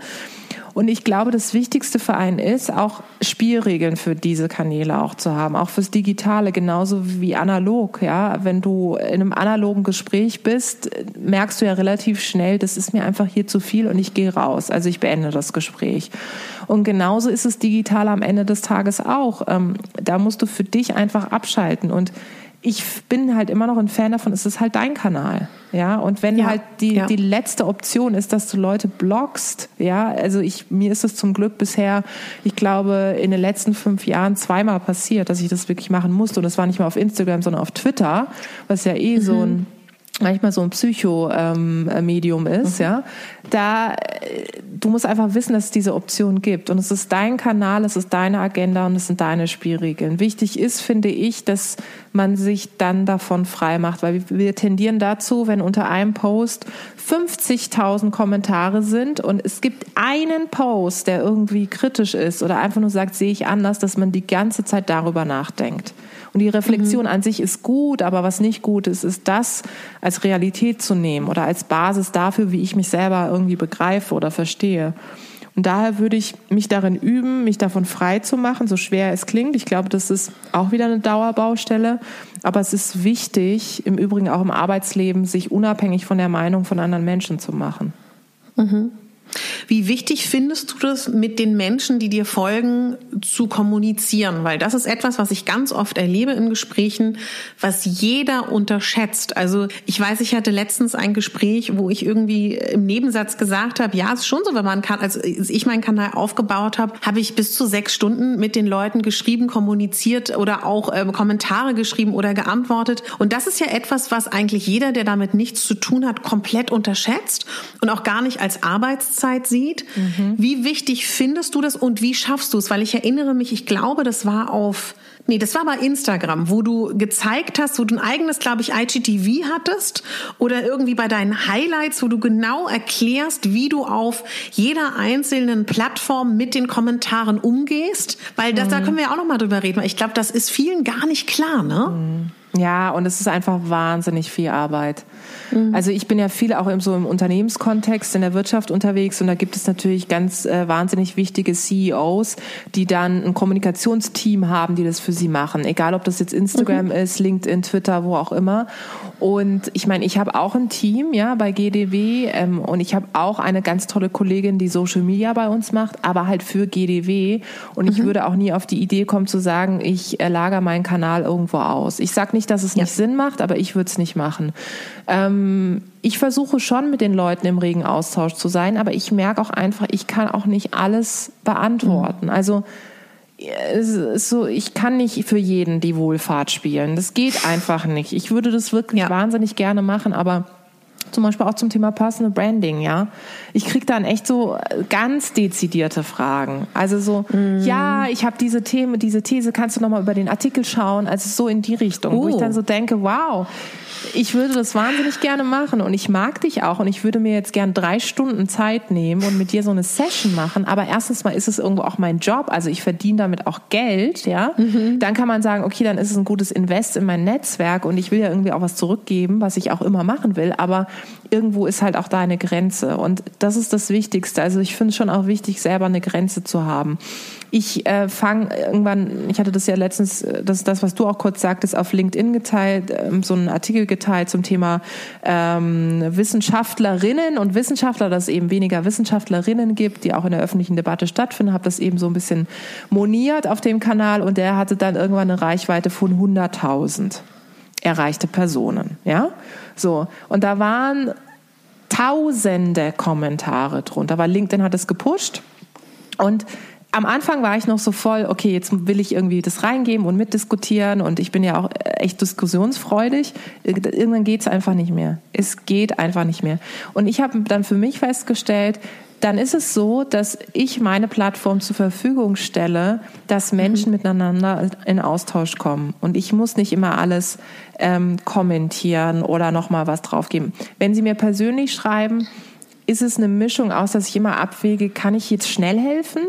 Und ich glaube, das Wichtigste für einen ist, auch Spielregeln für diese Kanäle auch zu haben, auch fürs Digitale, genauso wie analog. Ja, wenn du in einem analogen Gespräch bist, merkst du ja relativ schnell, das ist mir einfach hier zu viel und ich gehe raus. Also ich beende das Gespräch. Und genauso ist es digital am Ende des Tages auch. Ähm, da musst du für dich einfach abschalten und ich bin halt immer noch ein Fan davon, es ist halt dein Kanal. Ja, und wenn ja, halt die, ja. die letzte Option ist, dass du Leute blockst, ja, also ich, mir ist es zum Glück bisher, ich glaube, in den letzten fünf Jahren zweimal passiert, dass ich das wirklich machen musste. Und das war nicht mal auf Instagram, sondern auf Twitter, was ja eh mhm. so ein manchmal so ein Psycho-Medium ähm, ist, mhm. ja, da äh, du musst einfach wissen, dass es diese Option gibt und es ist dein Kanal, es ist deine Agenda und es sind deine Spielregeln. Wichtig ist, finde ich, dass man sich dann davon frei macht, weil wir tendieren dazu, wenn unter einem Post 50.000 Kommentare sind und es gibt einen Post, der irgendwie kritisch ist oder einfach nur sagt, sehe ich anders, dass man die ganze Zeit darüber nachdenkt. Und die Reflexion mhm. an sich ist gut, aber was nicht gut ist, ist das als Realität zu nehmen oder als Basis dafür, wie ich mich selber irgendwie begreife oder verstehe. Und daher würde ich mich darin üben, mich davon frei zu machen, so schwer es klingt. Ich glaube, das ist auch wieder eine Dauerbaustelle. Aber es ist wichtig, im Übrigen auch im Arbeitsleben, sich unabhängig von der Meinung von anderen Menschen zu machen. Mhm. Wie wichtig findest du das, mit den Menschen, die dir folgen, zu kommunizieren? Weil das ist etwas, was ich ganz oft erlebe in Gesprächen, was jeder unterschätzt. Also ich weiß, ich hatte letztens ein Gespräch, wo ich irgendwie im Nebensatz gesagt habe, ja, es ist schon so, wenn man kann, als ich meinen Kanal aufgebaut habe, habe ich bis zu sechs Stunden mit den Leuten geschrieben, kommuniziert oder auch ähm, Kommentare geschrieben oder geantwortet. Und das ist ja etwas, was eigentlich jeder, der damit nichts zu tun hat, komplett unterschätzt und auch gar nicht als Arbeitszeit Hochzeit sieht. Mhm. Wie wichtig findest du das und wie schaffst du es? Weil ich erinnere mich, ich glaube, das war auf Nee, das war bei Instagram, wo du gezeigt hast, wo du ein eigenes, glaube ich, IGTV hattest oder irgendwie bei deinen Highlights, wo du genau erklärst, wie du auf jeder einzelnen Plattform mit den Kommentaren umgehst, weil das, mhm. da können wir ja auch noch mal drüber reden, weil ich glaube, das ist vielen gar nicht klar, ne? Mhm. Ja, und es ist einfach wahnsinnig viel Arbeit. Mhm. Also ich bin ja viel auch im, so im Unternehmenskontext, in der Wirtschaft unterwegs und da gibt es natürlich ganz äh, wahnsinnig wichtige CEOs, die dann ein Kommunikationsteam haben, die das für sie machen. Egal, ob das jetzt Instagram mhm. ist, LinkedIn, Twitter, wo auch immer. Und ich meine, ich habe auch ein Team, ja, bei GDW ähm, und ich habe auch eine ganz tolle Kollegin, die Social Media bei uns macht, aber halt für GDW. Und ich mhm. würde auch nie auf die Idee kommen zu sagen, ich äh, lager meinen Kanal irgendwo aus. Ich sage nicht, dass es ja. nicht Sinn macht, aber ich würde es nicht machen. Ähm, ich versuche schon mit den Leuten im regen Austausch zu sein, aber ich merke auch einfach, ich kann auch nicht alles beantworten. Mhm. Also so, ich kann nicht für jeden die Wohlfahrt spielen. Das geht einfach nicht. Ich würde das wirklich ja. wahnsinnig gerne machen, aber zum Beispiel auch zum Thema Personal Branding, ja. Ich kriege dann echt so ganz dezidierte Fragen. Also so, mm. ja, ich habe diese Themen, diese These, kannst du nochmal über den Artikel schauen? Also so in die Richtung, oh. wo ich dann so denke, wow, ich würde das wahnsinnig gerne machen und ich mag dich auch und ich würde mir jetzt gern drei Stunden Zeit nehmen und mit dir so eine Session machen. Aber erstens mal ist es irgendwo auch mein Job, also ich verdiene damit auch Geld, ja. Mhm. Dann kann man sagen, okay, dann ist es ein gutes Invest in mein Netzwerk und ich will ja irgendwie auch was zurückgeben, was ich auch immer machen will. Aber irgendwo ist halt auch da eine Grenze und das ist das Wichtigste. Also ich finde es schon auch wichtig, selber eine Grenze zu haben. Ich äh, fange irgendwann, ich hatte das ja letztens, äh, das das, was du auch kurz sagtest, auf LinkedIn geteilt, ähm, so einen Artikel geteilt zum Thema ähm, Wissenschaftlerinnen und Wissenschaftler, dass es eben weniger Wissenschaftlerinnen gibt, die auch in der öffentlichen Debatte stattfinden. Habe das eben so ein bisschen moniert auf dem Kanal und der hatte dann irgendwann eine Reichweite von 100.000 erreichte Personen. Ja, so und da waren Tausende Kommentare drunter, weil LinkedIn hat es gepusht und am Anfang war ich noch so voll, okay, jetzt will ich irgendwie das reingeben und mitdiskutieren und ich bin ja auch echt diskussionsfreudig. Irgendwann geht es einfach nicht mehr. Es geht einfach nicht mehr. Und ich habe dann für mich festgestellt, dann ist es so, dass ich meine Plattform zur Verfügung stelle, dass Menschen mhm. miteinander in Austausch kommen. Und ich muss nicht immer alles ähm, kommentieren oder nochmal was draufgeben. Wenn Sie mir persönlich schreiben, ist es eine Mischung aus, dass ich immer abwäge, kann ich jetzt schnell helfen?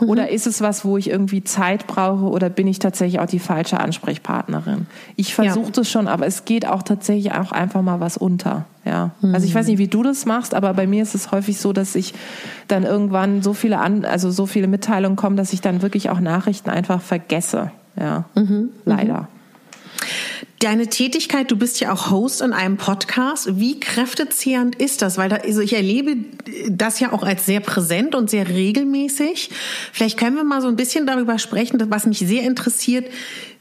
Mhm. Oder ist es was, wo ich irgendwie Zeit brauche oder bin ich tatsächlich auch die falsche Ansprechpartnerin? Ich versuche ja. das schon, aber es geht auch tatsächlich auch einfach mal was unter. Ja. Mhm. Also ich weiß nicht, wie du das machst, aber bei mir ist es häufig so, dass ich dann irgendwann so viele an, also so viele Mitteilungen kommen, dass ich dann wirklich auch Nachrichten einfach vergesse. Ja. Mhm. Leider. Deine Tätigkeit, du bist ja auch Host in einem Podcast. Wie kräftezehrend ist das? Weil da, also ich erlebe das ja auch als sehr präsent und sehr regelmäßig. Vielleicht können wir mal so ein bisschen darüber sprechen, was mich sehr interessiert.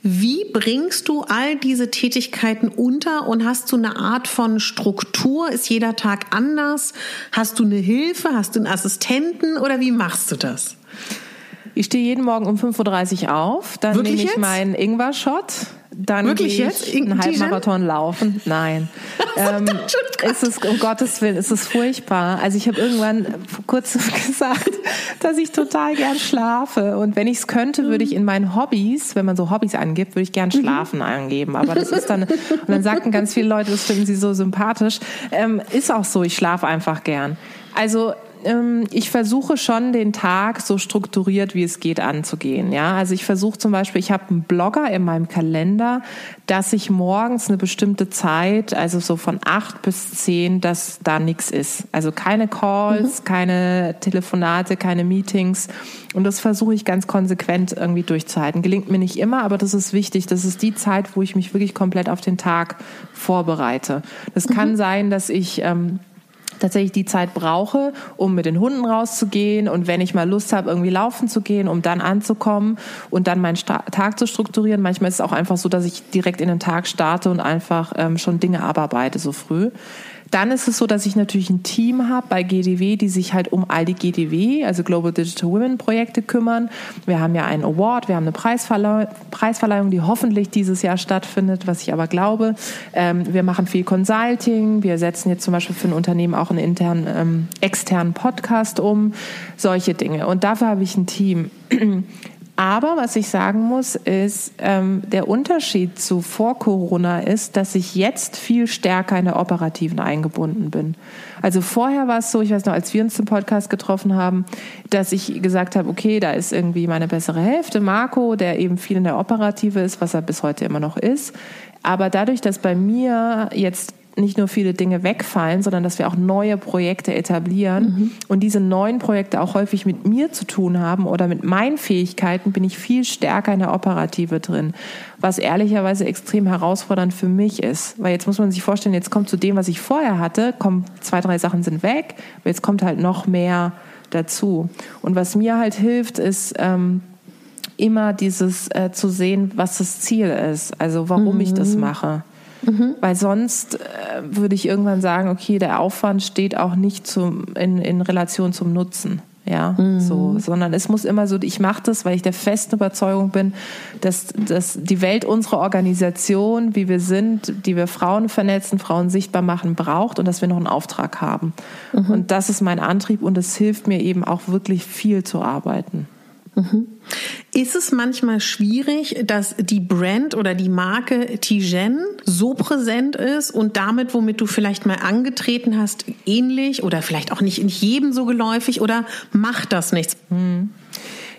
Wie bringst du all diese Tätigkeiten unter und hast du eine Art von Struktur? Ist jeder Tag anders? Hast du eine Hilfe? Hast du einen Assistenten oder wie machst du das? Ich stehe jeden Morgen um 5.30 Uhr auf, dann Wirklich nehme ich jetzt? meinen Ingwer-Shot dann Wirklich jetzt? einen Halbmarathon laufen. Nein. ähm, ist es, um Gottes Willen, ist es furchtbar. Also ich habe irgendwann vor kurzem gesagt, dass ich total gern schlafe. Und wenn ich es könnte, würde ich in meinen Hobbys, wenn man so Hobbys angibt, würde ich gern mhm. Schlafen mhm. angeben. Aber das ist dann, und dann sagten ganz viele Leute, das finden sie so sympathisch. Ähm, ist auch so, ich schlafe einfach gern. Also ähm, ich versuche schon den Tag so strukturiert wie es geht anzugehen. Ja, also ich versuche zum Beispiel, ich habe einen Blogger in meinem Kalender, dass ich morgens eine bestimmte Zeit, also so von acht bis zehn, dass da nichts ist. Also keine Calls, mhm. keine Telefonate, keine Meetings. Und das versuche ich ganz konsequent irgendwie durchzuhalten. Gelingt mir nicht immer, aber das ist wichtig. Das ist die Zeit, wo ich mich wirklich komplett auf den Tag vorbereite. Das mhm. kann sein, dass ich ähm, tatsächlich die Zeit brauche, um mit den Hunden rauszugehen und wenn ich mal Lust habe, irgendwie laufen zu gehen, um dann anzukommen und dann meinen Tag zu strukturieren. Manchmal ist es auch einfach so, dass ich direkt in den Tag starte und einfach ähm, schon Dinge abarbeite so früh. Dann ist es so, dass ich natürlich ein Team habe bei GDW, die sich halt um all die GDW, also Global Digital Women Projekte kümmern. Wir haben ja einen Award, wir haben eine Preisverleih Preisverleihung, die hoffentlich dieses Jahr stattfindet, was ich aber glaube. Ähm, wir machen viel Consulting. Wir setzen jetzt zum Beispiel für ein Unternehmen auch einen internen, ähm, externen Podcast um. Solche Dinge. Und dafür habe ich ein Team. Aber was ich sagen muss, ist, ähm, der Unterschied zu vor Corona ist, dass ich jetzt viel stärker in der Operativen eingebunden bin. Also vorher war es so, ich weiß noch, als wir uns zum Podcast getroffen haben, dass ich gesagt habe, okay, da ist irgendwie meine bessere Hälfte, Marco, der eben viel in der Operative ist, was er bis heute immer noch ist. Aber dadurch, dass bei mir jetzt nicht nur viele Dinge wegfallen, sondern dass wir auch neue Projekte etablieren mhm. und diese neuen Projekte auch häufig mit mir zu tun haben oder mit meinen Fähigkeiten, bin ich viel stärker in der Operative drin, was ehrlicherweise extrem herausfordernd für mich ist. Weil jetzt muss man sich vorstellen, jetzt kommt zu dem, was ich vorher hatte, kommen zwei, drei Sachen sind weg, aber jetzt kommt halt noch mehr dazu. Und was mir halt hilft, ist, ähm, immer dieses äh, zu sehen, was das Ziel ist, also warum mhm. ich das mhm. mache. Mhm. Weil sonst äh, würde ich irgendwann sagen, okay, der Aufwand steht auch nicht zum, in, in Relation zum Nutzen. Ja, mhm. so, sondern es muss immer so, ich mache das, weil ich der festen Überzeugung bin, dass, dass die Welt unsere Organisation, wie wir sind, die wir Frauen vernetzen, Frauen sichtbar machen, braucht und dass wir noch einen Auftrag haben. Mhm. Und das ist mein Antrieb und es hilft mir eben auch wirklich viel zu arbeiten. Mhm. Ist es manchmal schwierig, dass die Brand oder die Marke Tijen so präsent ist und damit, womit du vielleicht mal angetreten hast, ähnlich oder vielleicht auch nicht in jedem so geläufig oder macht das nichts? Hm.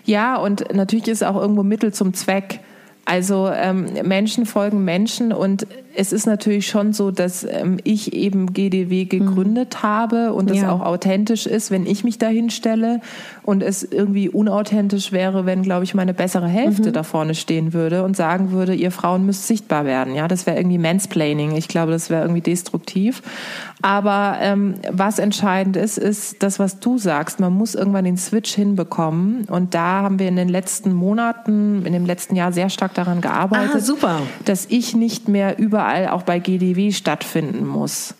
Ja, und natürlich ist auch irgendwo Mittel zum Zweck. Also ähm, Menschen folgen Menschen und es ist natürlich schon so, dass ähm, ich eben GDW gegründet mhm. habe und es ja. auch authentisch ist, wenn ich mich dahin stelle und es irgendwie unauthentisch wäre, wenn, glaube ich, meine bessere Hälfte mhm. da vorne stehen würde und sagen würde, ihr Frauen müsst sichtbar werden. Ja, das wäre irgendwie Mansplaining. Ich glaube, das wäre irgendwie destruktiv. Aber ähm, was entscheidend ist, ist das, was du sagst. Man muss irgendwann den Switch hinbekommen. Und da haben wir in den letzten Monaten, in dem letzten Jahr sehr stark daran gearbeitet, ah, dass ich nicht mehr überall auch bei GDW stattfinden muss.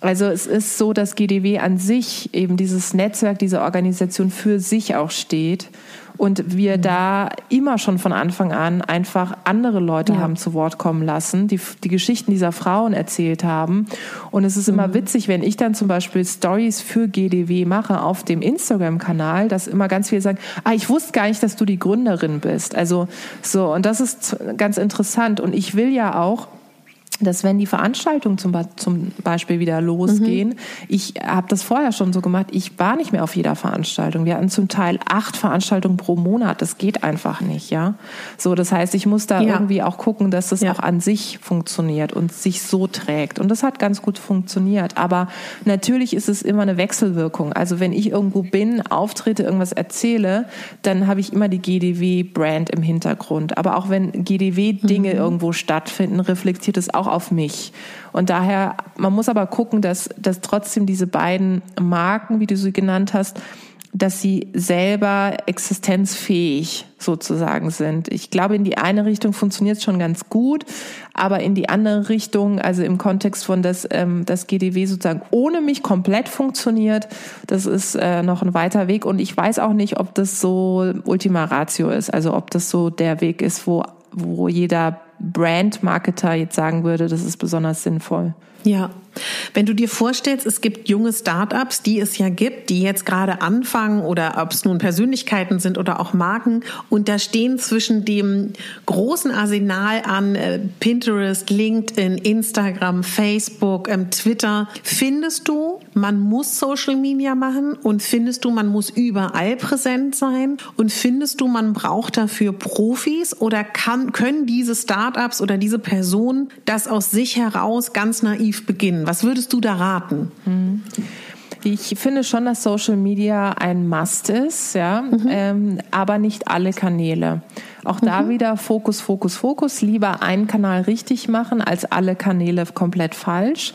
Also es ist so, dass GDW an sich eben dieses Netzwerk, diese Organisation für sich auch steht und wir mhm. da immer schon von Anfang an einfach andere Leute ja. haben zu Wort kommen lassen, die die Geschichten dieser Frauen erzählt haben. Und es ist immer mhm. witzig, wenn ich dann zum Beispiel Stories für GDW mache auf dem Instagram-Kanal, dass immer ganz viele sagen, ah, ich wusste gar nicht, dass du die Gründerin bist. Also so, und das ist ganz interessant. Und ich will ja auch, dass wenn die Veranstaltungen zum, zum Beispiel wieder losgehen, mhm. ich habe das vorher schon so gemacht, ich war nicht mehr auf jeder Veranstaltung. Wir hatten zum Teil acht Veranstaltungen pro Monat. Das geht einfach nicht, ja. So, das heißt, ich muss da ja. irgendwie auch gucken, dass das ja. auch an sich funktioniert und sich so trägt. Und das hat ganz gut funktioniert. Aber natürlich ist es immer eine Wechselwirkung. Also wenn ich irgendwo bin, auftrete, irgendwas erzähle, dann habe ich immer die GDW-Brand im Hintergrund. Aber auch wenn GDW-Dinge mhm. irgendwo stattfinden, reflektiert es auch auf mich. Und daher, man muss aber gucken, dass, dass trotzdem diese beiden Marken, wie du sie genannt hast, dass sie selber existenzfähig sozusagen sind. Ich glaube, in die eine Richtung funktioniert es schon ganz gut, aber in die andere Richtung, also im Kontext von, dass ähm, das GDW sozusagen ohne mich komplett funktioniert, das ist äh, noch ein weiter Weg. Und ich weiß auch nicht, ob das so Ultima Ratio ist, also ob das so der Weg ist, wo, wo jeder Brand-Marketer jetzt sagen würde, das ist besonders sinnvoll. Ja, wenn du dir vorstellst, es gibt junge Startups, die es ja gibt, die jetzt gerade anfangen oder ob es nun Persönlichkeiten sind oder auch Marken und da stehen zwischen dem großen Arsenal an äh, Pinterest, LinkedIn, Instagram, Facebook, ähm, Twitter, findest du, man muss Social Media machen und findest du, man muss überall präsent sein und findest du, man braucht dafür Profis oder kann, können diese Startups oder diese Personen das aus sich heraus ganz naiv beginnen? Was würdest du da raten? Ich finde schon, dass Social Media ein Must ist, ja, mhm. ähm, aber nicht alle Kanäle. Auch mhm. da wieder Fokus, Fokus, Fokus. Lieber einen Kanal richtig machen als alle Kanäle komplett falsch.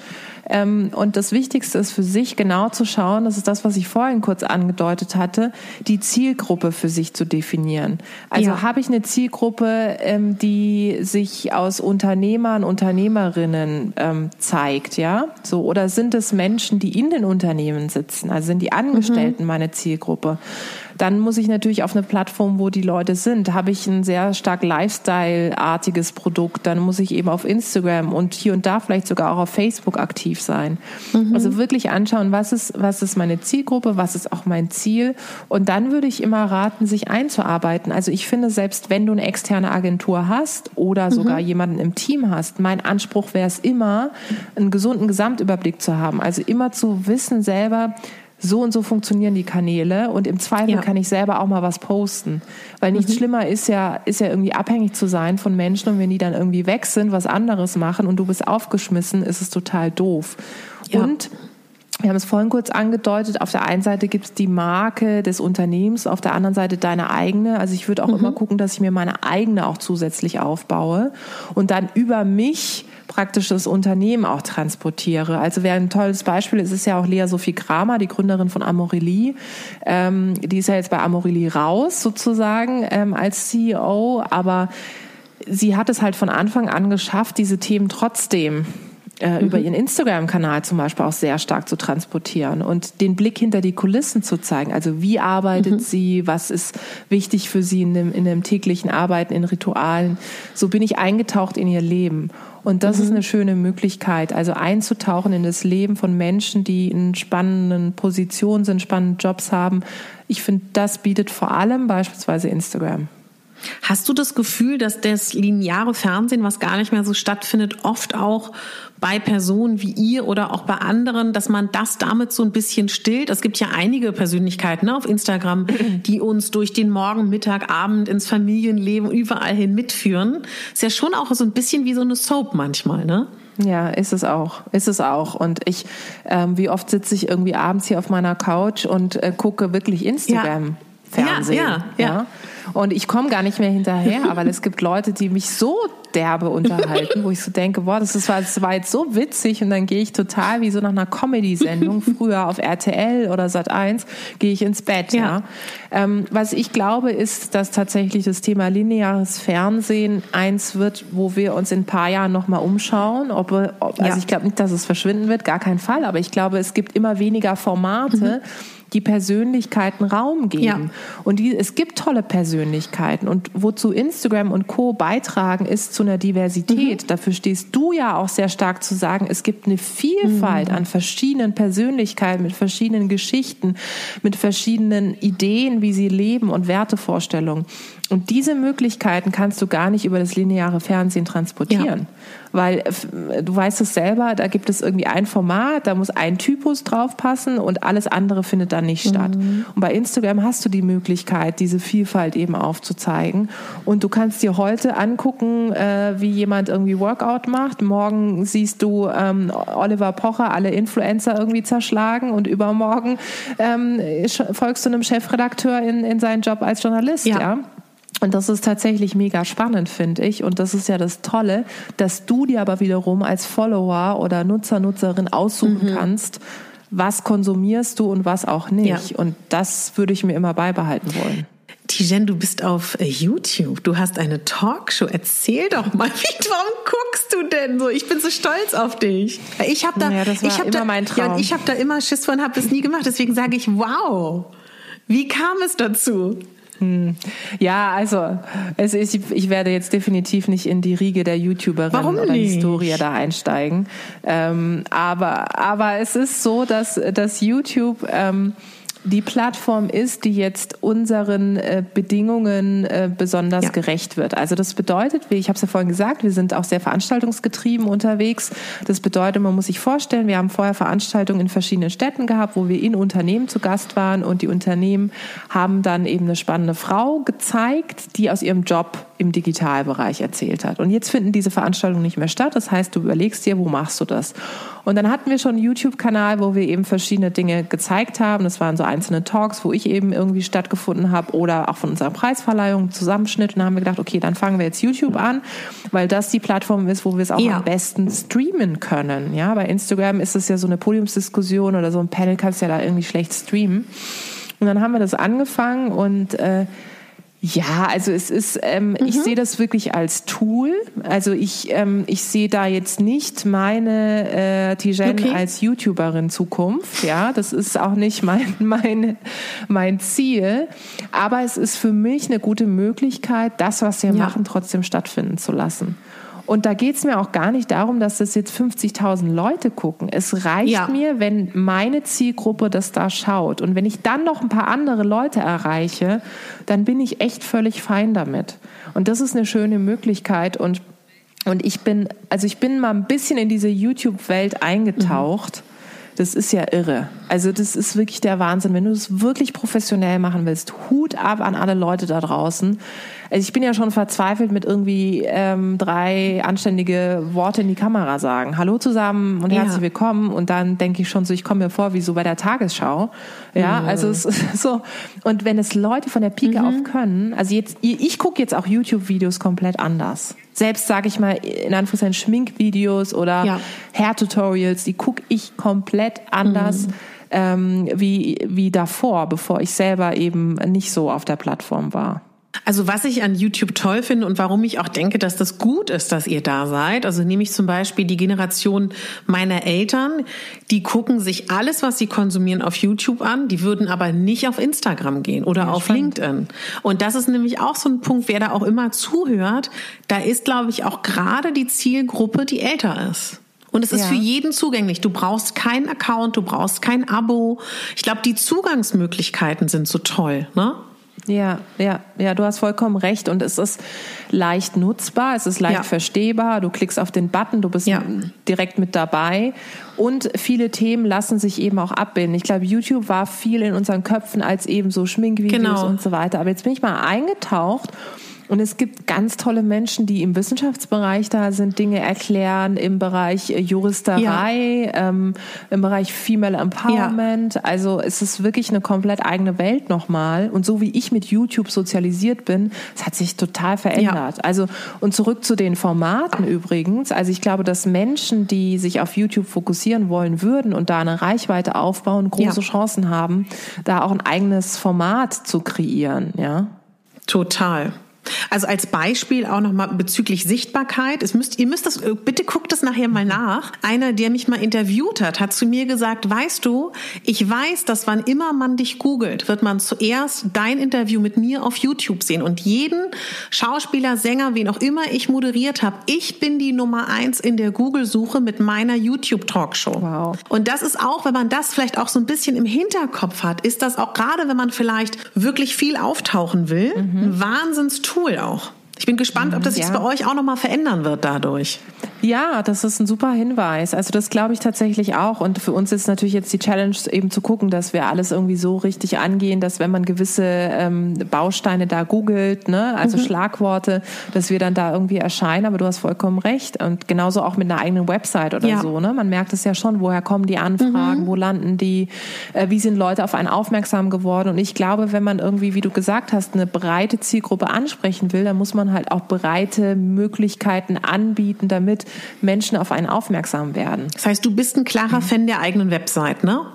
Ähm, und das Wichtigste ist für sich genau zu schauen, das ist das, was ich vorhin kurz angedeutet hatte, die Zielgruppe für sich zu definieren. Also ja. habe ich eine Zielgruppe, ähm, die sich aus Unternehmern, Unternehmerinnen ähm, zeigt, ja? So, oder sind es Menschen, die in den Unternehmen sitzen? Also sind die Angestellten mhm. meine Zielgruppe? Dann muss ich natürlich auf eine Plattform, wo die Leute sind. Habe ich ein sehr stark Lifestyle-artiges Produkt, dann muss ich eben auf Instagram und hier und da vielleicht sogar auch auf Facebook aktiv sein. Mhm. Also wirklich anschauen, was ist, was ist meine Zielgruppe, was ist auch mein Ziel. Und dann würde ich immer raten, sich einzuarbeiten. Also ich finde, selbst wenn du eine externe Agentur hast oder sogar mhm. jemanden im Team hast, mein Anspruch wäre es immer, einen gesunden Gesamtüberblick zu haben. Also immer zu wissen selber, so und so funktionieren die Kanäle und im Zweifel ja. kann ich selber auch mal was posten. Weil nichts mhm. schlimmer ist ja, ist ja irgendwie abhängig zu sein von Menschen und wenn die dann irgendwie weg sind, was anderes machen und du bist aufgeschmissen, ist es total doof. Ja. Und wir haben es vorhin kurz angedeutet, auf der einen Seite gibt es die Marke des Unternehmens, auf der anderen Seite deine eigene. Also ich würde auch mhm. immer gucken, dass ich mir meine eigene auch zusätzlich aufbaue und dann über mich praktisch das Unternehmen auch transportiere. Also wer ein tolles Beispiel ist, ist ja auch Lea Sophie Kramer, die Gründerin von Amorelie. Ähm, die ist ja jetzt bei Amorelie raus sozusagen ähm, als CEO, aber sie hat es halt von Anfang an geschafft, diese Themen trotzdem äh, mhm. über ihren Instagram-Kanal zum Beispiel auch sehr stark zu transportieren und den Blick hinter die Kulissen zu zeigen. Also wie arbeitet mhm. sie, was ist wichtig für sie in dem, in dem täglichen Arbeiten, in Ritualen. So bin ich eingetaucht in ihr Leben. Und das mhm. ist eine schöne Möglichkeit, also einzutauchen in das Leben von Menschen, die in spannenden Positionen sind, spannende Jobs haben. Ich finde, das bietet vor allem beispielsweise Instagram. Hast du das Gefühl, dass das lineare Fernsehen, was gar nicht mehr so stattfindet, oft auch bei Personen wie ihr oder auch bei anderen, dass man das damit so ein bisschen stillt? Es gibt ja einige Persönlichkeiten ne, auf Instagram, die uns durch den Morgen, Mittag, Abend ins Familienleben überall hin mitführen. Ist ja schon auch so ein bisschen wie so eine Soap manchmal, ne? Ja, ist es auch, ist es auch. Und ich, ähm, wie oft sitze ich irgendwie abends hier auf meiner Couch und äh, gucke wirklich Instagram. Ja. Fernsehen. Ja, ja, ja. Und ich komme gar nicht mehr hinterher, weil es gibt Leute, die mich so derbe unterhalten, wo ich so denke, boah, das, ist, das war jetzt so witzig und dann gehe ich total wie so nach einer Comedy-Sendung, früher auf RTL oder Sat 1, gehe ich ins Bett. Ja. ja. Ähm, was ich glaube, ist, dass tatsächlich das Thema lineares Fernsehen eins wird, wo wir uns in ein paar Jahren nochmal umschauen. Ob, ob, also ja. ich glaube nicht, dass es verschwinden wird, gar kein Fall, aber ich glaube, es gibt immer weniger Formate. Mhm die Persönlichkeiten Raum geben. Ja. Und die, es gibt tolle Persönlichkeiten. Und wozu Instagram und Co. beitragen, ist zu einer Diversität. Mhm. Dafür stehst du ja auch sehr stark zu sagen, es gibt eine Vielfalt mhm. an verschiedenen Persönlichkeiten, mit verschiedenen Geschichten, mit verschiedenen Ideen, wie sie leben und Wertevorstellungen. Und diese Möglichkeiten kannst du gar nicht über das lineare Fernsehen transportieren. Ja. Weil du weißt es selber, da gibt es irgendwie ein Format, da muss ein Typus draufpassen und alles andere findet dann nicht mhm. statt. Und bei Instagram hast du die Möglichkeit, diese Vielfalt eben aufzuzeigen. Und du kannst dir heute angucken, äh, wie jemand irgendwie Workout macht. Morgen siehst du ähm, Oliver Pocher, alle Influencer irgendwie zerschlagen und übermorgen ähm, folgst du einem Chefredakteur in, in seinen Job als Journalist. ja? ja? Und das ist tatsächlich mega spannend, finde ich. Und das ist ja das Tolle, dass du dir aber wiederum als Follower oder Nutzer, Nutzerin aussuchen mhm. kannst, was konsumierst du und was auch nicht. Ja. Und das würde ich mir immer beibehalten wollen. Tijen, du bist auf äh, YouTube. Du hast eine Talkshow. Erzähl doch mal, wie, warum guckst du denn so? Ich bin so stolz auf dich. Ich habe da, ja, das war ich habe da, mein Traum. Ja, ich habe da immer Schiss von, habe das nie gemacht. Deswegen sage ich, wow. Wie kam es dazu? Hm. Ja, also es ist, ich werde jetzt definitiv nicht in die Riege der YouTuberin oder Historia da einsteigen. Ähm, aber, aber es ist so, dass, dass YouTube ähm, die Plattform ist, die jetzt unseren äh, Bedingungen äh, besonders ja. gerecht wird. Also das bedeutet, wie ich habe es ja vorhin gesagt, wir sind auch sehr veranstaltungsgetrieben unterwegs. Das bedeutet, man muss sich vorstellen, wir haben vorher Veranstaltungen in verschiedenen Städten gehabt, wo wir in Unternehmen zu Gast waren und die Unternehmen haben dann eben eine spannende Frau gezeigt, die aus ihrem Job im Digitalbereich erzählt hat. Und jetzt finden diese Veranstaltungen nicht mehr statt. Das heißt, du überlegst dir, wo machst du das? Und dann hatten wir schon einen YouTube-Kanal, wo wir eben verschiedene Dinge gezeigt haben. Das waren so einzelne Talks, wo ich eben irgendwie stattgefunden habe oder auch von unserer Preisverleihung Zusammenschnitt. Und dann haben wir gedacht, okay, dann fangen wir jetzt YouTube an, weil das die Plattform ist, wo wir es auch ja. am besten streamen können. Ja, bei Instagram ist es ja so eine Podiumsdiskussion oder so ein Panel kannst du ja da irgendwie schlecht streamen. Und dann haben wir das angefangen und äh, ja, also es ist, ähm, mhm. ich sehe das wirklich als Tool. Also ich, ähm, ich sehe da jetzt nicht meine äh, Tijen okay. als YouTuberin Zukunft. Ja, das ist auch nicht mein, mein, mein Ziel. Aber es ist für mich eine gute Möglichkeit, das, was wir ja. machen, trotzdem stattfinden zu lassen. Und da geht es mir auch gar nicht darum, dass das jetzt 50.000 Leute gucken. Es reicht ja. mir, wenn meine Zielgruppe das da schaut. Und wenn ich dann noch ein paar andere Leute erreiche, dann bin ich echt völlig fein damit. Und das ist eine schöne Möglichkeit. Und, und ich bin, also ich bin mal ein bisschen in diese YouTube-Welt eingetaucht. Mhm. Das ist ja irre. Also das ist wirklich der Wahnsinn. Wenn du es wirklich professionell machen willst, Hut ab an alle Leute da draußen. Also ich bin ja schon verzweifelt mit irgendwie ähm, drei anständige Worte in die Kamera sagen. Hallo zusammen und herzlich ja. willkommen. Und dann denke ich schon so, ich komme mir vor wie so bei der Tagesschau. Ja, mhm. also es ist so. Und wenn es Leute von der Pike mhm. auf können, also jetzt, ich gucke jetzt auch YouTube-Videos komplett anders. Selbst sage ich mal in Anführungszeichen Schminkvideos oder ja. Hair-Tutorials, die gucke ich komplett anders. Mhm. Ähm, wie, wie davor, bevor ich selber eben nicht so auf der Plattform war. Also was ich an YouTube toll finde und warum ich auch denke, dass das gut ist, dass ihr da seid, also nehme ich zum Beispiel die Generation meiner Eltern, die gucken sich alles, was sie konsumieren, auf YouTube an, die würden aber nicht auf Instagram gehen oder ja, auf spannend. LinkedIn. Und das ist nämlich auch so ein Punkt, wer da auch immer zuhört, da ist, glaube ich, auch gerade die Zielgruppe, die älter ist. Und es ist ja. für jeden zugänglich. Du brauchst keinen Account, du brauchst kein Abo. Ich glaube, die Zugangsmöglichkeiten sind so toll, ne? Ja, ja, ja, du hast vollkommen recht. Und es ist leicht nutzbar, es ist leicht ja. verstehbar. Du klickst auf den Button, du bist ja. direkt mit dabei. Und viele Themen lassen sich eben auch abbilden. Ich glaube, YouTube war viel in unseren Köpfen als eben so Schminkvideos genau. und so weiter. Aber jetzt bin ich mal eingetaucht und es gibt ganz tolle Menschen, die im Wissenschaftsbereich da sind, Dinge erklären, im Bereich äh, Juristerei, ja. ähm, im Bereich Female Empowerment. Ja. Also es ist wirklich eine komplett eigene Welt nochmal. Und so wie ich mit YouTube sozialisiert bin, es hat sich total verändert. Ja. Also und zurück zu den Formaten übrigens. Also ich glaube, dass Menschen, die sich auf YouTube fokussieren wollen würden und da eine Reichweite aufbauen, große Chancen haben, da auch ein eigenes Format zu kreieren. Ja. Total. Also als Beispiel auch nochmal bezüglich Sichtbarkeit. Es müsst, ihr müsst das, äh, bitte guckt das nachher mal nach. Einer, der mich mal interviewt hat, hat zu mir gesagt, weißt du, ich weiß, dass wann immer man dich googelt, wird man zuerst dein Interview mit mir auf YouTube sehen und jeden Schauspieler, Sänger, wen auch immer ich moderiert habe, ich bin die Nummer eins in der Google-Suche mit meiner YouTube-Talkshow. Wow. Und das ist auch, wenn man das vielleicht auch so ein bisschen im Hinterkopf hat, ist das auch gerade, wenn man vielleicht wirklich viel auftauchen will, mhm. ein Wahnsinnstool Tool auch. Ich bin gespannt, ob das sich ja. bei euch auch nochmal verändern wird dadurch. Ja, das ist ein super Hinweis. Also das glaube ich tatsächlich auch. Und für uns ist natürlich jetzt die Challenge eben zu gucken, dass wir alles irgendwie so richtig angehen, dass wenn man gewisse ähm, Bausteine da googelt, ne, also mhm. Schlagworte, dass wir dann da irgendwie erscheinen. Aber du hast vollkommen recht. Und genauso auch mit einer eigenen Website oder ja. so. Ne? Man merkt es ja schon, woher kommen die Anfragen, mhm. wo landen die, äh, wie sind Leute auf einen aufmerksam geworden. Und ich glaube, wenn man irgendwie, wie du gesagt hast, eine breite Zielgruppe ansprechen will, dann muss man halt auch breite Möglichkeiten anbieten, damit Menschen auf einen aufmerksam werden. Das heißt, du bist ein klarer mhm. Fan der eigenen Website, ne?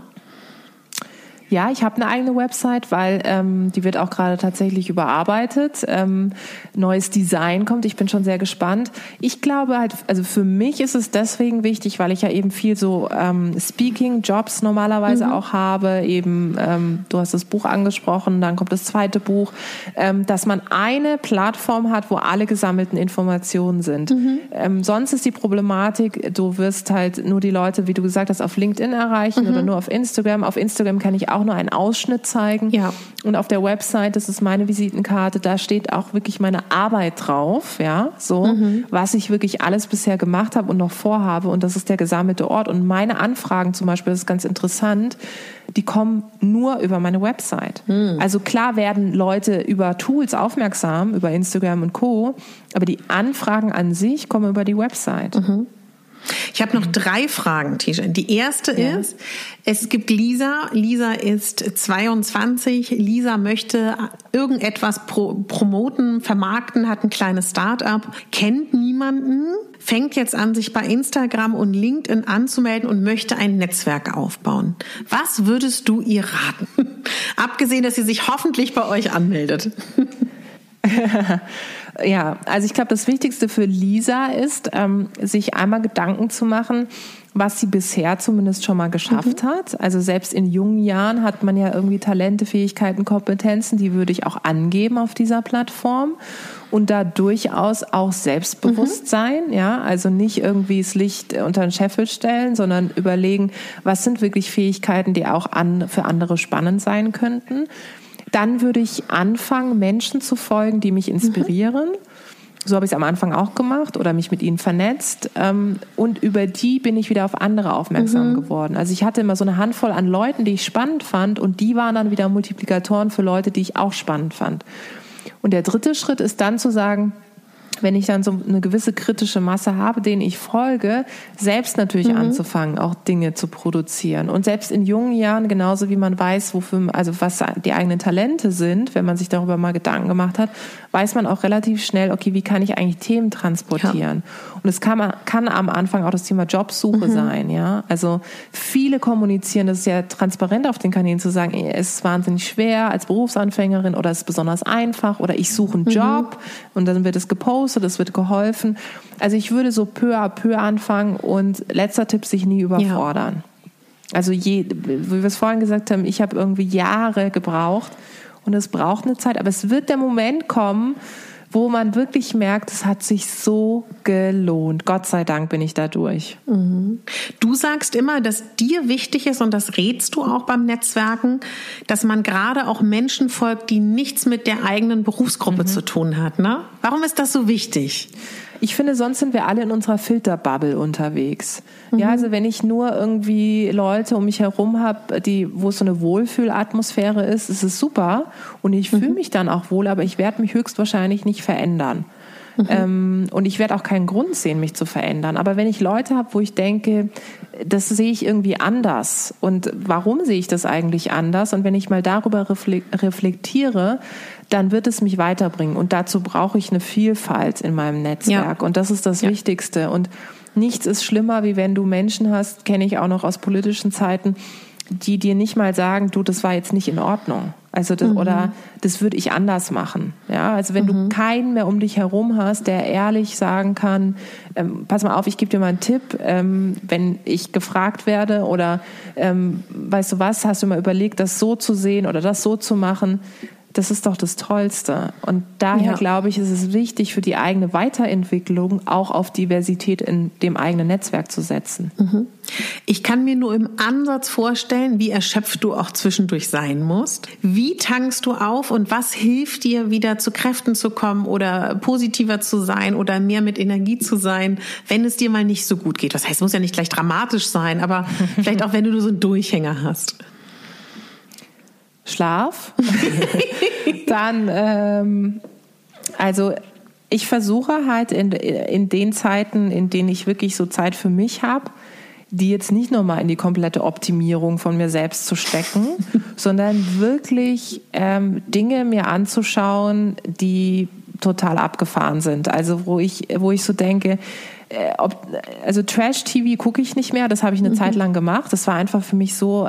Ja, ich habe eine eigene Website, weil ähm, die wird auch gerade tatsächlich überarbeitet. Ähm, neues Design kommt. Ich bin schon sehr gespannt. Ich glaube halt, also für mich ist es deswegen wichtig, weil ich ja eben viel so ähm, Speaking-Jobs normalerweise mhm. auch habe. Eben, ähm, du hast das Buch angesprochen, dann kommt das zweite Buch, ähm, dass man eine Plattform hat, wo alle gesammelten Informationen sind. Mhm. Ähm, sonst ist die Problematik, du wirst halt nur die Leute, wie du gesagt hast, auf LinkedIn erreichen mhm. oder nur auf Instagram. Auf Instagram kann ich auch auch nur einen Ausschnitt zeigen. Ja. Und auf der Website, das ist meine Visitenkarte, da steht auch wirklich meine Arbeit drauf, ja, so, mhm. was ich wirklich alles bisher gemacht habe und noch vorhabe. Und das ist der gesammelte Ort. Und meine Anfragen zum Beispiel, das ist ganz interessant, die kommen nur über meine Website. Mhm. Also klar werden Leute über Tools aufmerksam, über Instagram und Co., aber die Anfragen an sich kommen über die Website. Mhm. Ich habe noch drei Fragen, Tisha. Die erste ja. ist, es gibt Lisa. Lisa ist 22. Lisa möchte irgendetwas pro promoten, vermarkten, hat ein kleines Start-up, kennt niemanden, fängt jetzt an, sich bei Instagram und LinkedIn anzumelden und möchte ein Netzwerk aufbauen. Was würdest du ihr raten? Abgesehen, dass sie sich hoffentlich bei euch anmeldet. Ja, also ich glaube, das Wichtigste für Lisa ist, ähm, sich einmal Gedanken zu machen, was sie bisher zumindest schon mal geschafft mhm. hat. Also selbst in jungen Jahren hat man ja irgendwie Talente, Fähigkeiten, Kompetenzen, die würde ich auch angeben auf dieser Plattform und da durchaus auch selbstbewusst mhm. sein, ja, also nicht irgendwie das Licht unter den Scheffel stellen, sondern überlegen, was sind wirklich Fähigkeiten, die auch an, für andere spannend sein könnten dann würde ich anfangen, Menschen zu folgen, die mich inspirieren. Mhm. So habe ich es am Anfang auch gemacht oder mich mit ihnen vernetzt. Ähm, und über die bin ich wieder auf andere aufmerksam mhm. geworden. Also ich hatte immer so eine Handvoll an Leuten, die ich spannend fand und die waren dann wieder Multiplikatoren für Leute, die ich auch spannend fand. Und der dritte Schritt ist dann zu sagen, wenn ich dann so eine gewisse kritische Masse habe, denen ich folge, selbst natürlich mhm. anzufangen, auch Dinge zu produzieren. Und selbst in jungen Jahren, genauso wie man weiß, wofür, also was die eigenen Talente sind, wenn man sich darüber mal Gedanken gemacht hat, weiß man auch relativ schnell, okay, wie kann ich eigentlich Themen transportieren? Ja. Und es kann, kann am Anfang auch das Thema Jobsuche mhm. sein, ja. Also viele kommunizieren, das ist ja transparent auf den Kanälen zu sagen, es ist wahnsinnig schwer als Berufsanfängerin oder es ist besonders einfach oder ich suche einen mhm. Job mhm. und dann wird es gepostet, es wird geholfen. Also ich würde so peu à peu anfangen und letzter Tipp, sich nie überfordern. Ja. Also je, wie wir es vorhin gesagt haben, ich habe irgendwie Jahre gebraucht und es braucht eine Zeit, aber es wird der Moment kommen, wo man wirklich merkt, es hat sich so gelohnt. Gott sei Dank bin ich da durch. Mhm. Du sagst immer, dass dir wichtig ist und das rätst du auch beim Netzwerken, dass man gerade auch Menschen folgt, die nichts mit der eigenen Berufsgruppe mhm. zu tun hat. Ne? Warum ist das so wichtig? Ich finde, sonst sind wir alle in unserer Filterbubble unterwegs. Mhm. Ja, also wenn ich nur irgendwie Leute um mich herum habe, die, wo es so eine Wohlfühlatmosphäre ist, ist es super und ich mhm. fühle mich dann auch wohl, aber ich werde mich höchstwahrscheinlich nicht verändern. Mhm. Ähm, und ich werde auch keinen Grund sehen, mich zu verändern. Aber wenn ich Leute habe, wo ich denke, das sehe ich irgendwie anders und warum sehe ich das eigentlich anders? Und wenn ich mal darüber reflektiere, dann wird es mich weiterbringen. Und dazu brauche ich eine Vielfalt in meinem Netzwerk. Ja. Und das ist das ja. Wichtigste. Und nichts ist schlimmer, wie wenn du Menschen hast, kenne ich auch noch aus politischen Zeiten, die dir nicht mal sagen, du, das war jetzt nicht in Ordnung. Also das, mhm. oder das würde ich anders machen. Ja, also wenn mhm. du keinen mehr um dich herum hast, der ehrlich sagen kann, ähm, pass mal auf, ich gebe dir mal einen Tipp, ähm, wenn ich gefragt werde oder ähm, weißt du was, hast du mal überlegt, das so zu sehen oder das so zu machen, das ist doch das Tollste. Und daher ja. glaube ich, ist es wichtig für die eigene Weiterentwicklung auch auf Diversität in dem eigenen Netzwerk zu setzen. Mhm. Ich kann mir nur im Ansatz vorstellen, wie erschöpft du auch zwischendurch sein musst. Wie tankst du auf und was hilft dir, wieder zu Kräften zu kommen oder positiver zu sein oder mehr mit Energie zu sein, wenn es dir mal nicht so gut geht? Das heißt, es muss ja nicht gleich dramatisch sein, aber vielleicht auch, wenn du so einen Durchhänger hast. Schlaf. Dann, ähm, also ich versuche halt in, in den Zeiten, in denen ich wirklich so Zeit für mich habe, die jetzt nicht nur mal in die komplette Optimierung von mir selbst zu stecken, sondern wirklich ähm, Dinge mir anzuschauen, die total abgefahren sind. Also wo ich, wo ich so denke, äh, ob, also Trash-TV gucke ich nicht mehr, das habe ich eine mhm. Zeit lang gemacht. Das war einfach für mich so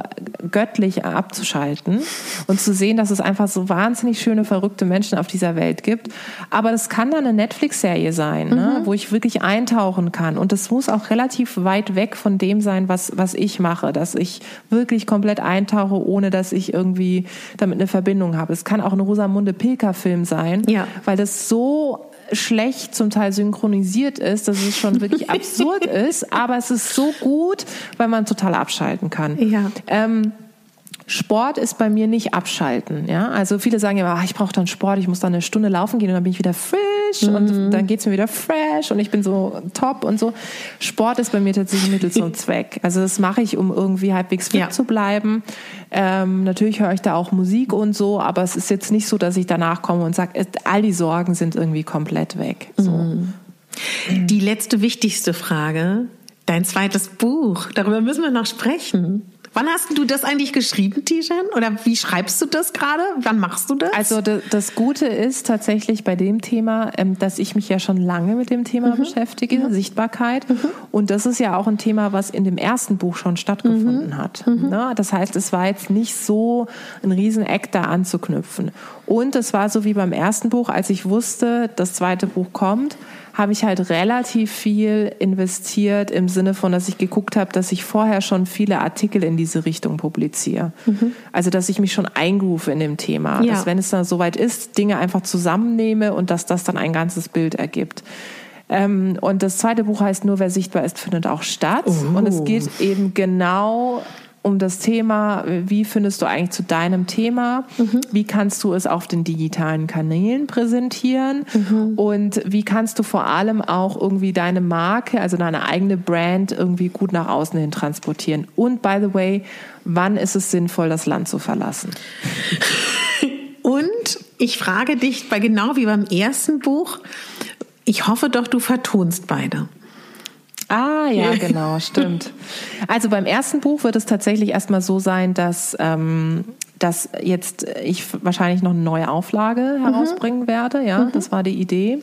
göttlich abzuschalten und zu sehen, dass es einfach so wahnsinnig schöne, verrückte Menschen auf dieser Welt gibt. Aber das kann dann eine Netflix-Serie sein, ne, mhm. ne, wo ich wirklich eintauchen kann. Und das muss auch relativ weit weg von dem sein, was, was ich mache, dass ich wirklich komplett eintauche, ohne dass ich irgendwie damit eine Verbindung habe. Es kann auch ein Rosamunde Pilker-Film sein, ja. weil das so schlecht zum Teil synchronisiert ist, dass es schon wirklich absurd ist, aber es ist so gut, weil man total abschalten kann. Ja. Ähm, Sport ist bei mir nicht abschalten. Ja? Also viele sagen ja, ach, ich brauche dann Sport, ich muss dann eine Stunde laufen gehen und dann bin ich wieder frisch mhm. und dann geht's mir wieder fresh und ich bin so top und so. Sport ist bei mir tatsächlich Mittel zum Zweck. Also das mache ich, um irgendwie halbwegs fit ja. zu bleiben. Ähm, natürlich höre ich da auch Musik und so, aber es ist jetzt nicht so, dass ich danach komme und sage, all die Sorgen sind irgendwie komplett weg. So. Mhm. Die letzte wichtigste Frage. Dein zweites Buch, darüber müssen wir noch sprechen. Wann hast du das eigentlich geschrieben, Tijan? Oder wie schreibst du das gerade? Wann machst du das? Also das Gute ist tatsächlich bei dem Thema, ähm, dass ich mich ja schon lange mit dem Thema mhm. beschäftige, mhm. Sichtbarkeit. Mhm. Und das ist ja auch ein Thema, was in dem ersten Buch schon stattgefunden mhm. hat. Mhm. Ne? Das heißt, es war jetzt nicht so ein Rieseneck da anzuknüpfen. Und es war so wie beim ersten Buch, als ich wusste, das zweite Buch kommt, habe ich halt relativ viel investiert im Sinne von, dass ich geguckt habe, dass ich vorher schon viele Artikel in diese Richtung publiziere. Mhm. Also, dass ich mich schon eingerufe in dem Thema. Ja. Dass, wenn es dann soweit ist, Dinge einfach zusammennehme und dass das dann ein ganzes Bild ergibt. Ähm, und das zweite Buch heißt Nur wer sichtbar ist, findet auch statt. Uh. Und es geht eben genau um das Thema, wie findest du eigentlich zu deinem Thema? Mhm. Wie kannst du es auf den digitalen Kanälen präsentieren? Mhm. Und wie kannst du vor allem auch irgendwie deine Marke, also deine eigene Brand irgendwie gut nach außen hin transportieren? Und by the way, wann ist es sinnvoll, das Land zu verlassen? Und ich frage dich, bei genau wie beim ersten Buch, ich hoffe doch, du vertonst beide. Ah, ja, genau, stimmt. Also beim ersten Buch wird es tatsächlich erstmal so sein, dass, ähm, dass jetzt ich wahrscheinlich noch eine neue Auflage mhm. herausbringen mhm. werde. Ja, mhm. das war die Idee.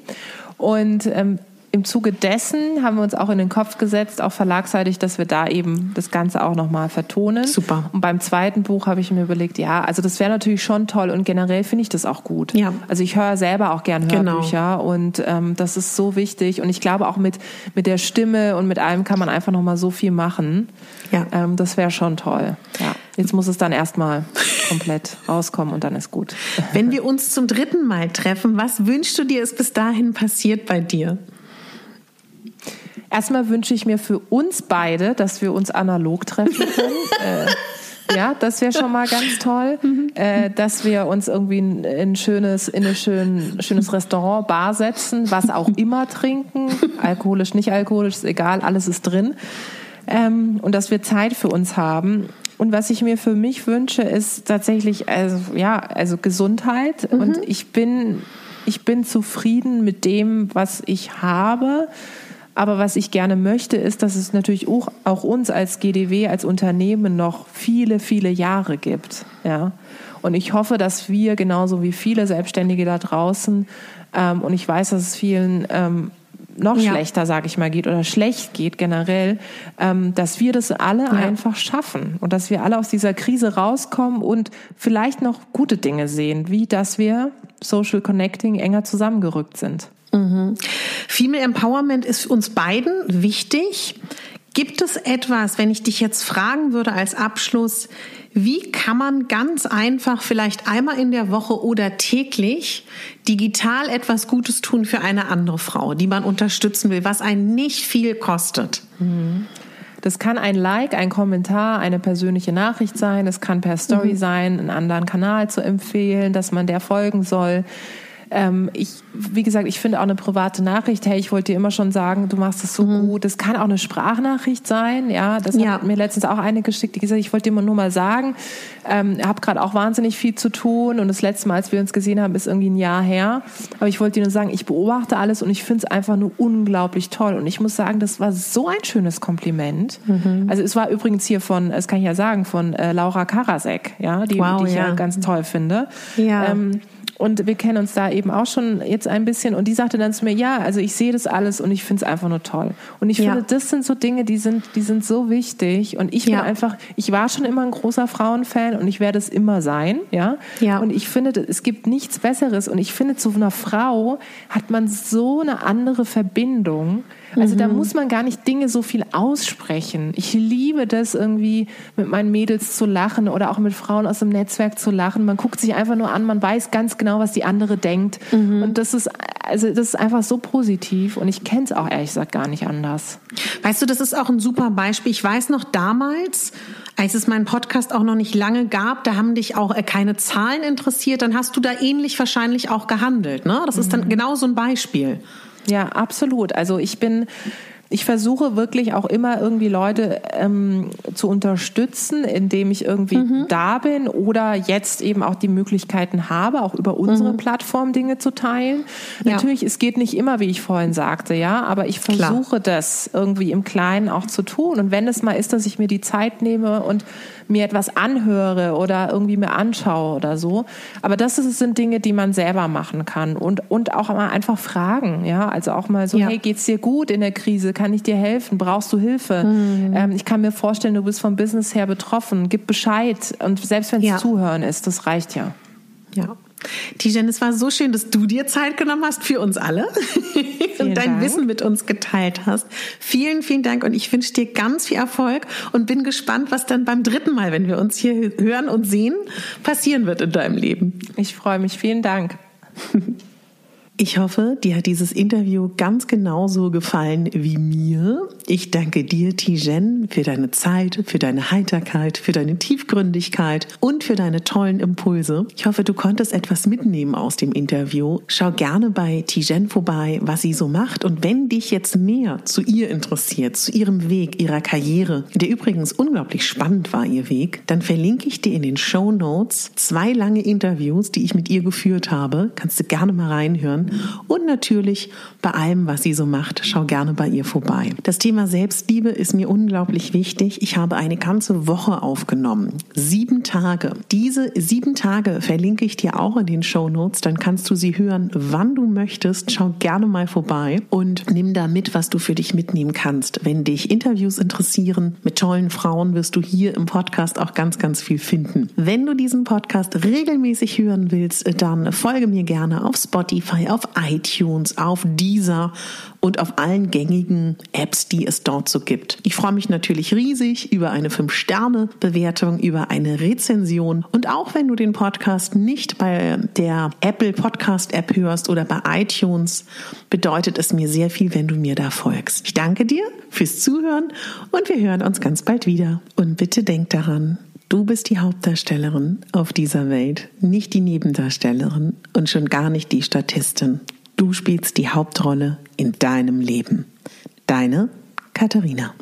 Und ähm, im Zuge dessen haben wir uns auch in den Kopf gesetzt, auch verlagsseitig, dass wir da eben das Ganze auch nochmal vertonen. Super. Und beim zweiten Buch habe ich mir überlegt, ja, also das wäre natürlich schon toll und generell finde ich das auch gut. Ja. Also ich höre selber auch gern genau. Hörbücher genau. und ähm, das ist so wichtig und ich glaube auch mit, mit der Stimme und mit allem kann man einfach nochmal so viel machen. Ja. Ähm, das wäre schon toll. Ja. Jetzt muss es dann erstmal komplett rauskommen und dann ist gut. Wenn wir uns zum dritten Mal treffen, was wünschst du dir, ist bis dahin passiert bei dir? Erstmal wünsche ich mir für uns beide, dass wir uns analog treffen können. äh, ja, das wäre schon mal ganz toll, mhm. äh, dass wir uns irgendwie in, in schönes, in ein schön, schönes Restaurant, Bar setzen, was auch immer trinken, alkoholisch, nicht alkoholisch, ist egal, alles ist drin. Ähm, und dass wir Zeit für uns haben. Und was ich mir für mich wünsche, ist tatsächlich, also, ja, also Gesundheit. Mhm. Und ich bin, ich bin zufrieden mit dem, was ich habe. Aber was ich gerne möchte, ist, dass es natürlich auch, auch uns als GDW, als Unternehmen noch viele, viele Jahre gibt. Ja. Und ich hoffe, dass wir genauso wie viele Selbstständige da draußen, ähm, und ich weiß, dass es vielen ähm, noch ja. schlechter, sage ich mal, geht oder schlecht geht generell, ähm, dass wir das alle ja. einfach schaffen und dass wir alle aus dieser Krise rauskommen und vielleicht noch gute Dinge sehen, wie dass wir Social Connecting enger zusammengerückt sind. Mhm. Female Empowerment ist uns beiden wichtig. Gibt es etwas, wenn ich dich jetzt fragen würde als Abschluss, wie kann man ganz einfach vielleicht einmal in der Woche oder täglich digital etwas Gutes tun für eine andere Frau, die man unterstützen will, was einen nicht viel kostet? Das kann ein Like, ein Kommentar, eine persönliche Nachricht sein. Es kann per Story mhm. sein, einen anderen Kanal zu empfehlen, dass man der folgen soll. Ähm, ich, wie gesagt, ich finde auch eine private Nachricht, hey, ich wollte dir immer schon sagen, du machst es so mhm. gut. Das kann auch eine Sprachnachricht sein, ja. Das ja. hat mir letztens auch eine geschickt, die gesagt, ich wollte dir nur mal sagen, ähm, habe gerade auch wahnsinnig viel zu tun und das letzte Mal, als wir uns gesehen haben, ist irgendwie ein Jahr her. Aber ich wollte dir nur sagen, ich beobachte alles und ich finde es einfach nur unglaublich toll. Und ich muss sagen, das war so ein schönes Kompliment. Mhm. Also es war übrigens hier von, das kann ich ja sagen, von äh, Laura Karasek, ja, die, wow, die ich ja. ja ganz toll finde. Ja. Ähm, und wir kennen uns da eben auch schon jetzt ein bisschen. Und die sagte dann zu mir, ja, also ich sehe das alles und ich finde es einfach nur toll. Und ich ja. finde, das sind so Dinge, die sind, die sind so wichtig. Und ich bin ja. einfach, ich war schon immer ein großer Frauenfan und ich werde es immer sein, ja. ja. Und ich finde, es gibt nichts Besseres. Und ich finde, zu einer Frau hat man so eine andere Verbindung also mhm. da muss man gar nicht Dinge so viel aussprechen. Ich liebe das irgendwie mit meinen Mädels zu lachen oder auch mit Frauen aus dem Netzwerk zu lachen. Man guckt sich einfach nur an, man weiß ganz genau, was die andere denkt. Mhm. Und das ist, also das ist einfach so positiv und ich kenne es auch ehrlich gesagt gar nicht anders. Weißt du, das ist auch ein super Beispiel. Ich weiß noch damals, als es meinen Podcast auch noch nicht lange gab, da haben dich auch äh, keine Zahlen interessiert, dann hast du da ähnlich wahrscheinlich auch gehandelt. Ne? Das ist dann mhm. genau so ein Beispiel. Ja, absolut. Also ich bin ich versuche wirklich auch immer irgendwie Leute ähm, zu unterstützen, indem ich irgendwie mhm. da bin oder jetzt eben auch die Möglichkeiten habe, auch über unsere mhm. Plattform Dinge zu teilen. Ja. Natürlich, es geht nicht immer, wie ich vorhin sagte, ja, aber ich versuche Klar. das irgendwie im Kleinen auch zu tun. Und wenn es mal ist, dass ich mir die Zeit nehme und mir etwas anhöre oder irgendwie mir anschaue oder so. Aber das sind Dinge, die man selber machen kann und, und auch mal einfach fragen. Ja, also auch mal so, ja. hey, geht's dir gut in der Krise? Kann ich dir helfen? Brauchst du Hilfe? Mhm. Ähm, ich kann mir vorstellen, du bist vom Business her betroffen. Gib Bescheid. Und selbst wenn es ja. Zuhören ist, das reicht ja. Ja, Tijen, es war so schön, dass du dir Zeit genommen hast für uns alle und dein Dank. Wissen mit uns geteilt hast. Vielen, vielen Dank und ich wünsche dir ganz viel Erfolg und bin gespannt, was dann beim dritten Mal, wenn wir uns hier hören und sehen, passieren wird in deinem Leben. Ich freue mich. Vielen Dank. Ich hoffe, dir hat dieses Interview ganz genauso gefallen wie mir. Ich danke dir, Tijen, für deine Zeit, für deine Heiterkeit, für deine Tiefgründigkeit und für deine tollen Impulse. Ich hoffe, du konntest etwas mitnehmen aus dem Interview. Schau gerne bei Tijen vorbei, was sie so macht. Und wenn dich jetzt mehr zu ihr interessiert, zu ihrem Weg, ihrer Karriere, der übrigens unglaublich spannend war, ihr Weg, dann verlinke ich dir in den Show Notes zwei lange Interviews, die ich mit ihr geführt habe. Kannst du gerne mal reinhören. Und natürlich bei allem, was sie so macht, schau gerne bei ihr vorbei. Das Thema Selbstliebe ist mir unglaublich wichtig. Ich habe eine ganze Woche aufgenommen. Sieben Tage. Diese sieben Tage verlinke ich dir auch in den Show Notes. Dann kannst du sie hören, wann du möchtest. Schau gerne mal vorbei und nimm da mit, was du für dich mitnehmen kannst. Wenn dich Interviews interessieren mit tollen Frauen, wirst du hier im Podcast auch ganz, ganz viel finden. Wenn du diesen Podcast regelmäßig hören willst, dann folge mir gerne auf Spotify, auf iTunes, auf Deezer und auf allen gängigen Apps, die es dort so gibt. Ich freue mich natürlich riesig über eine 5-Sterne-Bewertung, über eine Rezension und auch wenn du den Podcast nicht bei der Apple Podcast App hörst oder bei iTunes, bedeutet es mir sehr viel, wenn du mir da folgst. Ich danke dir fürs Zuhören und wir hören uns ganz bald wieder. Und bitte denk daran, Du bist die Hauptdarstellerin auf dieser Welt, nicht die Nebendarstellerin und schon gar nicht die Statistin. Du spielst die Hauptrolle in deinem Leben. Deine Katharina.